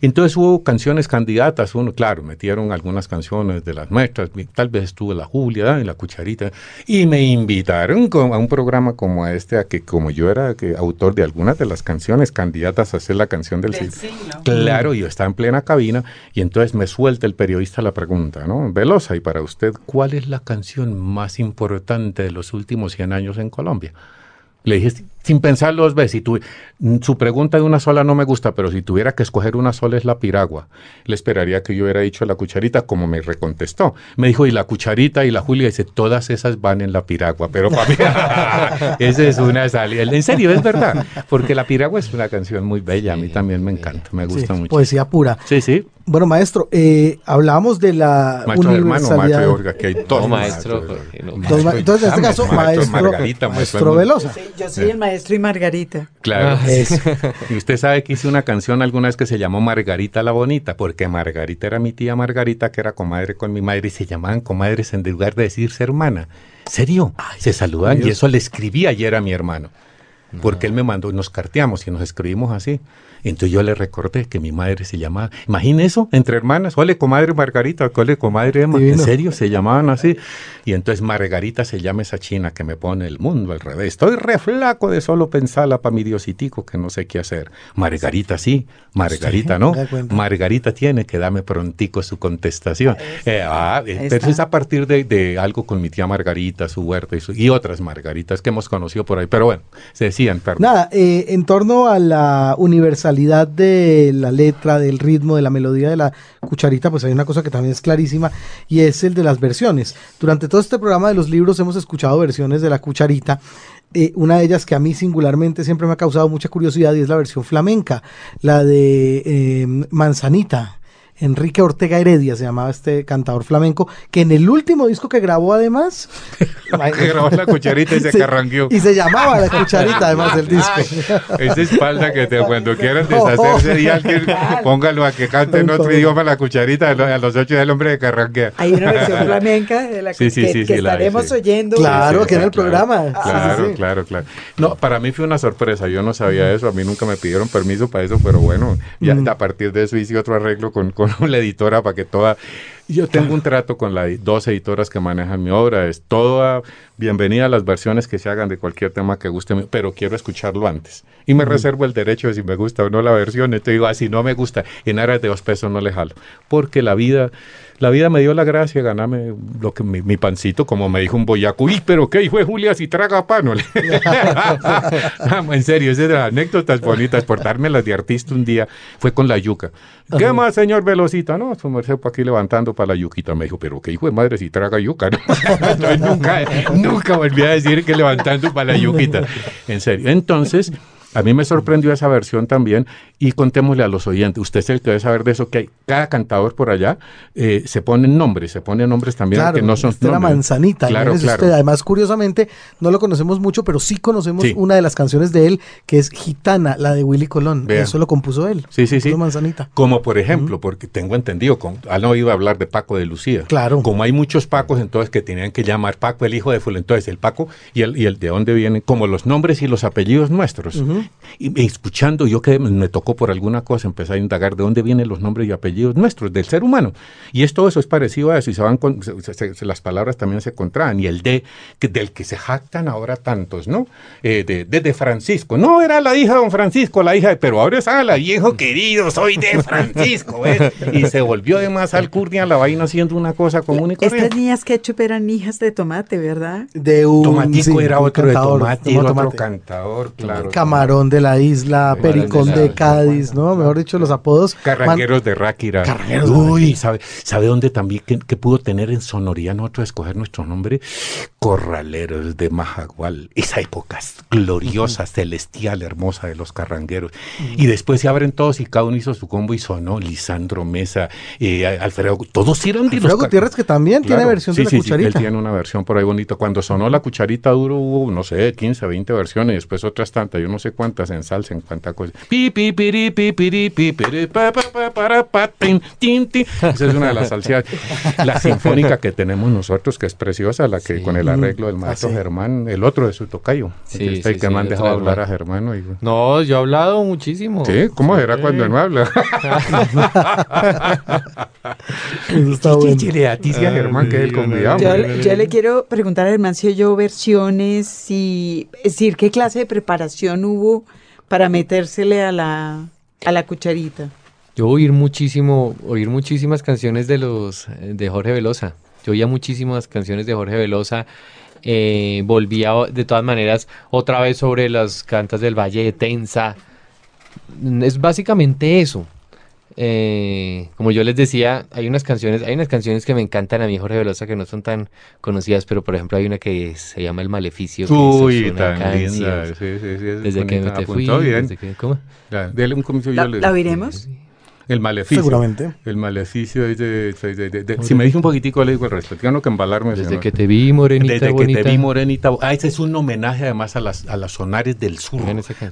Entonces hubo canciones candidatas, uno, claro, metieron algunas canciones de las nuestras, tal vez estuvo la Julia y la Cucharita, y me invitaron a un programa como este, a que como yo era que, autor de algunas de las canciones candidatas a hacer la canción del, siglo. Claro, yo estaba en plena cabina, y entonces me suelta el periodista la pregunta, ¿no? Velosa, y para usted, ¿cuál es la canción más importante de los últimos 100 años en Colombia? Le dije, sin pensarlo dos veces, si su pregunta de una sola no me gusta, pero si tuviera que escoger una sola es la piragua. Le esperaría que yo hubiera dicho la cucharita como me recontestó. Me dijo, y la cucharita y la Julia, dice, todas esas van en la piragua, pero para mí, esa es una salida. En serio, es verdad, porque la piragua es una canción muy bella, a mí también me encanta, me gusta mucho. Poesía pura. Sí, sí. Bueno, maestro, eh, hablamos de la maestro universalidad. Hermano, maestro que hay dos no, maestro. entonces, en este caso, maestro, Margarita, maestro, Velosa. yo soy el maestro y Margarita. Claro. Ah, y usted sabe que hice una canción alguna vez que se llamó Margarita la Bonita, porque Margarita era mi tía Margarita, que era comadre con mi madre, y se llamaban comadres en lugar de decirse hermana. ¿Serio? se saludan y eso le escribí ayer a mi hermano. Porque él me mandó, nos carteamos y nos escribimos así. Entonces yo le recordé que mi madre se llamaba, imagínese eso, entre hermanas, ole comadre Margarita, ole comadre Emma, en serio, se llamaban así. Y entonces Margarita se llama esa china que me pone el mundo al revés. Estoy re flaco de solo pensarla para mi diositico que no sé qué hacer. Margarita sí, Margarita no. Margarita tiene que darme prontico su contestación. Eh, ah, entonces a partir de, algo con mi tía Margarita, su huerta y, otras Margaritas que hemos conocido por ahí. Pero bueno, se Nada, eh, en torno a la universalidad de la letra, del ritmo, de la melodía de la cucharita, pues hay una cosa que también es clarísima y es el de las versiones. Durante todo este programa de los libros hemos escuchado versiones de la cucharita. Eh, una de ellas que a mí singularmente siempre me ha causado mucha curiosidad y es la versión flamenca, la de eh, Manzanita Enrique Ortega Heredia se llamaba este cantador flamenco, que en el último disco que grabó además... que grabó la cucharita y se carranqueó. Y se llamaba la cucharita además del disco. Esa espalda que te, cuando quieran deshacerse de alguien, póngalo a que cante en otro idioma la cucharita a los ocho del hombre de carranquea. Hay una versión flamenca de la que, estaremos oyendo. Claro, que en el programa. Claro, claro, claro. No, para mí fue una sorpresa, yo no sabía eso, a mí nunca me pidieron permiso para eso, pero bueno, ya mm. a partir de eso hice otro arreglo con, con la editora para que toda... Yo tengo un trato con las dos editoras que manejan mi obra, es toda bienvenida a las versiones que se hagan de cualquier tema que guste, pero quiero escucharlo antes. Y me reservo el derecho de si me gusta o no la versión, entonces digo, ah, no me gusta, en áreas de dos pesos no le jalo, porque la vida la vida me dio la gracia, ganarme lo que mi, pancito, como me dijo un boyaco, uy, pero qué hijo de Julia si traga pan. en serio, esas las anécdotas bonitas, por las de artista un día, fue con la yuca. ¿Qué más, señor Velocita? No, su merced por aquí levantando para la yuquita. Me dijo, pero qué hijo de madre si traga yuca. nunca, nunca volví a decir que levantando para la yuquita. En serio. Entonces, a mí me sorprendió esa versión también y contémosle a los oyentes, usted es el que debe saber de eso, que hay, cada cantador por allá eh, se ponen nombres, se ponen nombres también que no son nombres. la manzanita, claro, claro. además curiosamente no lo conocemos mucho, pero sí conocemos una de las canciones de él que es Gitana, la de Willy Colón, eso lo compuso él. Sí, sí, sí. Manzanita. Como por ejemplo, porque tengo entendido, con, no iba a hablar de Paco de Lucía. Claro. Como hay muchos Pacos entonces que tenían que llamar Paco el hijo de Fulano, entonces el Paco y el, y el de dónde vienen, como los nombres y los apellidos nuestros. Y escuchando, yo que me tocó por alguna cosa empezar a indagar de dónde vienen los nombres y apellidos nuestros, del ser humano. Y esto eso es parecido a eso, y se van con, las palabras también se contraen, y el de, que, del que se jactan ahora tantos, ¿no? Eh, de, de, Francisco, no era la hija de don Francisco, la hija de, pero ahora es a la viejo querido, soy de Francisco, ¿ves? Y se volvió además alcurnia la vaina haciendo una cosa común y corriente. Estas niñas ketchup eran hijas de tomate, ¿verdad? De un Tomatico era otro de tomate, otro cantador, claro. Camarón de la isla, Pericón de Cádiz, ¿no? Mejor dicho, los apodos. Carrangueros de Ráquira. Carrangueros Uy, ¿sabe, ¿sabe dónde también que, pudo tener en sonoría nosotros escoger nuestro nombre? Corraleros de Majagual. Esa época gloriosa, celestial, hermosa de los carrangueros. Y después se abren todos y cada uno hizo su combo y sonó. Lisandro Mesa, eh, Alfredo, todos eran de Alfredo Gutiérrez que también tiene versión de la cucharita. Sí, él tiene una versión por ahí bonita. Cuando sonó la cucharita duro hubo, no sé, 15, 20 versiones, y después otras tantas, yo no sé cuántas en salsa, en cuánta cosa. Esa es una de las salsas, la sinfónica que tenemos nosotros, que es preciosa, la que con el arreglo del maestro Germán, el otro de su tocayo. Sí, este que me han dejado hablar a Germán. No, yo he hablado muchísimo. Sí, ¿cómo era cuando no habla? Eso está bueno. Germán, que es el convidado. Yo, yo, le quiero preguntar a Germán si oyó versiones, y es decir, qué clase de preparación hubo para metérsele a la, a la cucharita. Yo oír muchísimo, oír muchísimas canciones de los de Jorge Velosa. Yo oía muchísimas canciones de Jorge Velosa. Eh, volvía de todas maneras otra vez sobre las cantas del Valle de Tensa. Es básicamente eso. Eh, como yo les decía, hay unas canciones, hay unas canciones que me encantan a mí, Jorge Velosa, que no son tan conocidas, pero por ejemplo hay una que se llama El Maleficio. Uy, tan linda. Sí, sí, sí, desde que me te fui. Desde que, ¿Cómo? Ya, un ¿La, ¿La oiremos? El maleficio. Seguramente. El maleficio es de... si me dice un poquitico, le digo el resto. Tengo que embalarme. Desde que te vi, morenita Desde que te vi, morenita. Ah, ese es un homenaje además a las, a las sonares del sur,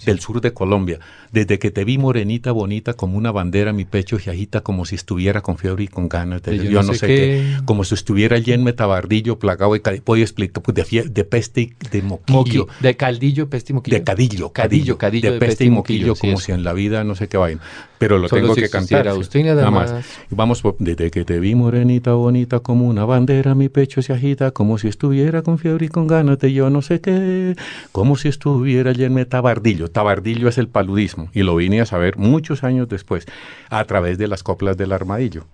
del sur de Colombia. Desde que te vi, morenita, bonita, como una bandera, mi pecho se agita como si estuviera con fiebre y con ganas. yo, no sé qué. Como si estuviera allí en metabardillo, plagado y voy explicar, pues de, de, peste y de moquillo. De caldillo, peste y moquillo. De cadillo. Cadillo, cadillo. de, peste y moquillo, como si en la vida no sé qué vaina. Pero lo tengo que cantar nada, más. Vamos, desde que te vi morenita, bonita, como una bandera, mi pecho se agita, como si estuviera con fiebre y con ganas de yo no sé qué, como si estuviera lleno tabardillo. Tabardillo es el paludismo, y lo vine a saber muchos años después, a través de las coplas del armadillo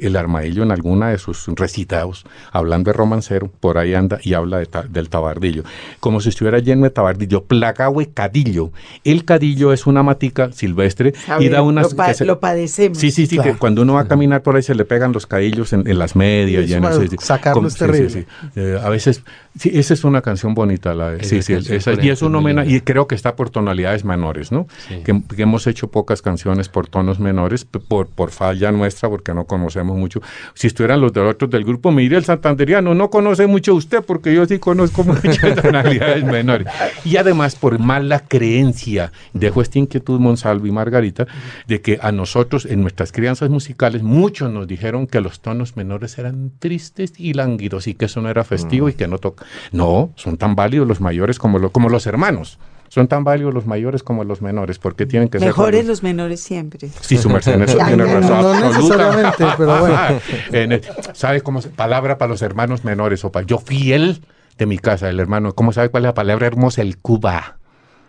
el armadillo en alguna de sus recitados, hablando de romancero, por ahí anda y habla del tabardillo, como si estuviera lleno de tabardillo, placahue cadillo. El cadillo es una matica silvestre y da unas... Lo, padecemos. Sí, sí, sí, que cuando uno va a caminar por ahí se le pegan los cadillos en, las medias. y en sacarlo es terrible. Eh, a veces Sí, esa es una canción bonita, la de, sí, sí, y es un homenaje, y creo que está por tonalidades menores, ¿no? Que, hemos hecho pocas canciones por tonos menores, por, por falla nuestra, porque no conocemos mucho. Si estuvieran los de otros del grupo, mire el santanderiano, no conoce mucho usted, porque yo sí conozco muchas tonalidades menores. Y además, por mala creencia, dejo esta inquietud, Monsalvo y Margarita, de que a nosotros, en nuestras crianzas musicales, muchos nos dijeron que los tonos menores eran tristes y lánguidos, y que eso no era festivo mm. y que no toca no, son tan válidos los mayores como, como los hermanos. Son tan válidos los mayores como los menores, porque tienen que ser... Mejores los menores siempre. Sí, su merced, eso tiene razón. No, necesariamente, pero bueno. ¿Sabe cómo se, palabra para los hermanos menores? O para, yo fiel de mi casa, el hermano. ¿Cómo sabe cuál es la palabra hermosa? El Cuba.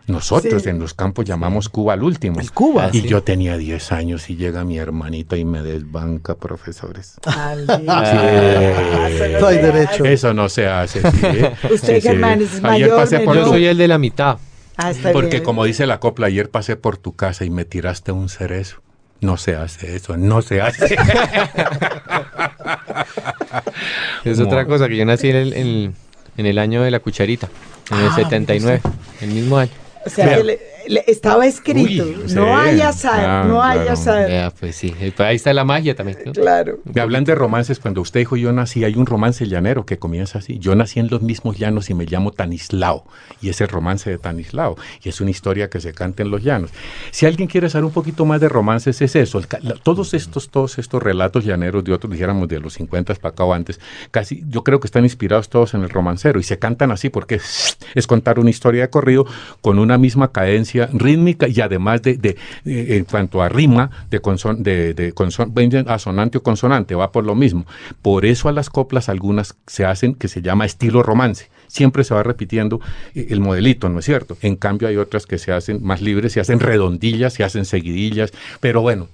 Nosotros en los campos llamamos Cuba al último. El Cuba. Y yo tenía 10 años y llega mi hermanita y me desbanca, profesores. hay derecho. Eso no se hace. Usted, Germán, es mayor. Pasé por, yo soy el de la mitad. Ah, Porque como dice la copla, ayer pasé por tu casa y me tiraste un cerezo. No se hace eso, no se hace. es otra cosa que yo nací en el, en, en el año de la cucharita, en el 79, ah, el mismo año. O sea, que le, estaba escrito, no hay azar, no hay azar. pues sí, ahí está la magia también. Claro. Me hablan de romances, cuando usted dijo yo nací, hay un romance llanero que comienza así. Yo nací en los mismos llanos y me llamo Tanislao, y es el romance de Tanislao, y es una historia que se canta en los llanos. Si alguien quiere saber un poquito más de romances, es eso. todos estos, todos estos relatos llaneros de otros, dijéramos de los 50 para acá o antes, casi yo creo que están inspirados todos en el romancero, y se cantan así porque es, es contar una historia de corrido con una misma cadencia rítmica y además de, de, en cuanto a rima, de, conson, de, de conson, asonante o consonante, va por lo mismo. Por eso a las coplas algunas se hacen que se llama estilo romance. Siempre se va repitiendo eh, el modelito, ¿no es cierto? En cambio hay otras que se hacen más libres, se hacen redondillas, se hacen seguidillas, pero bueno,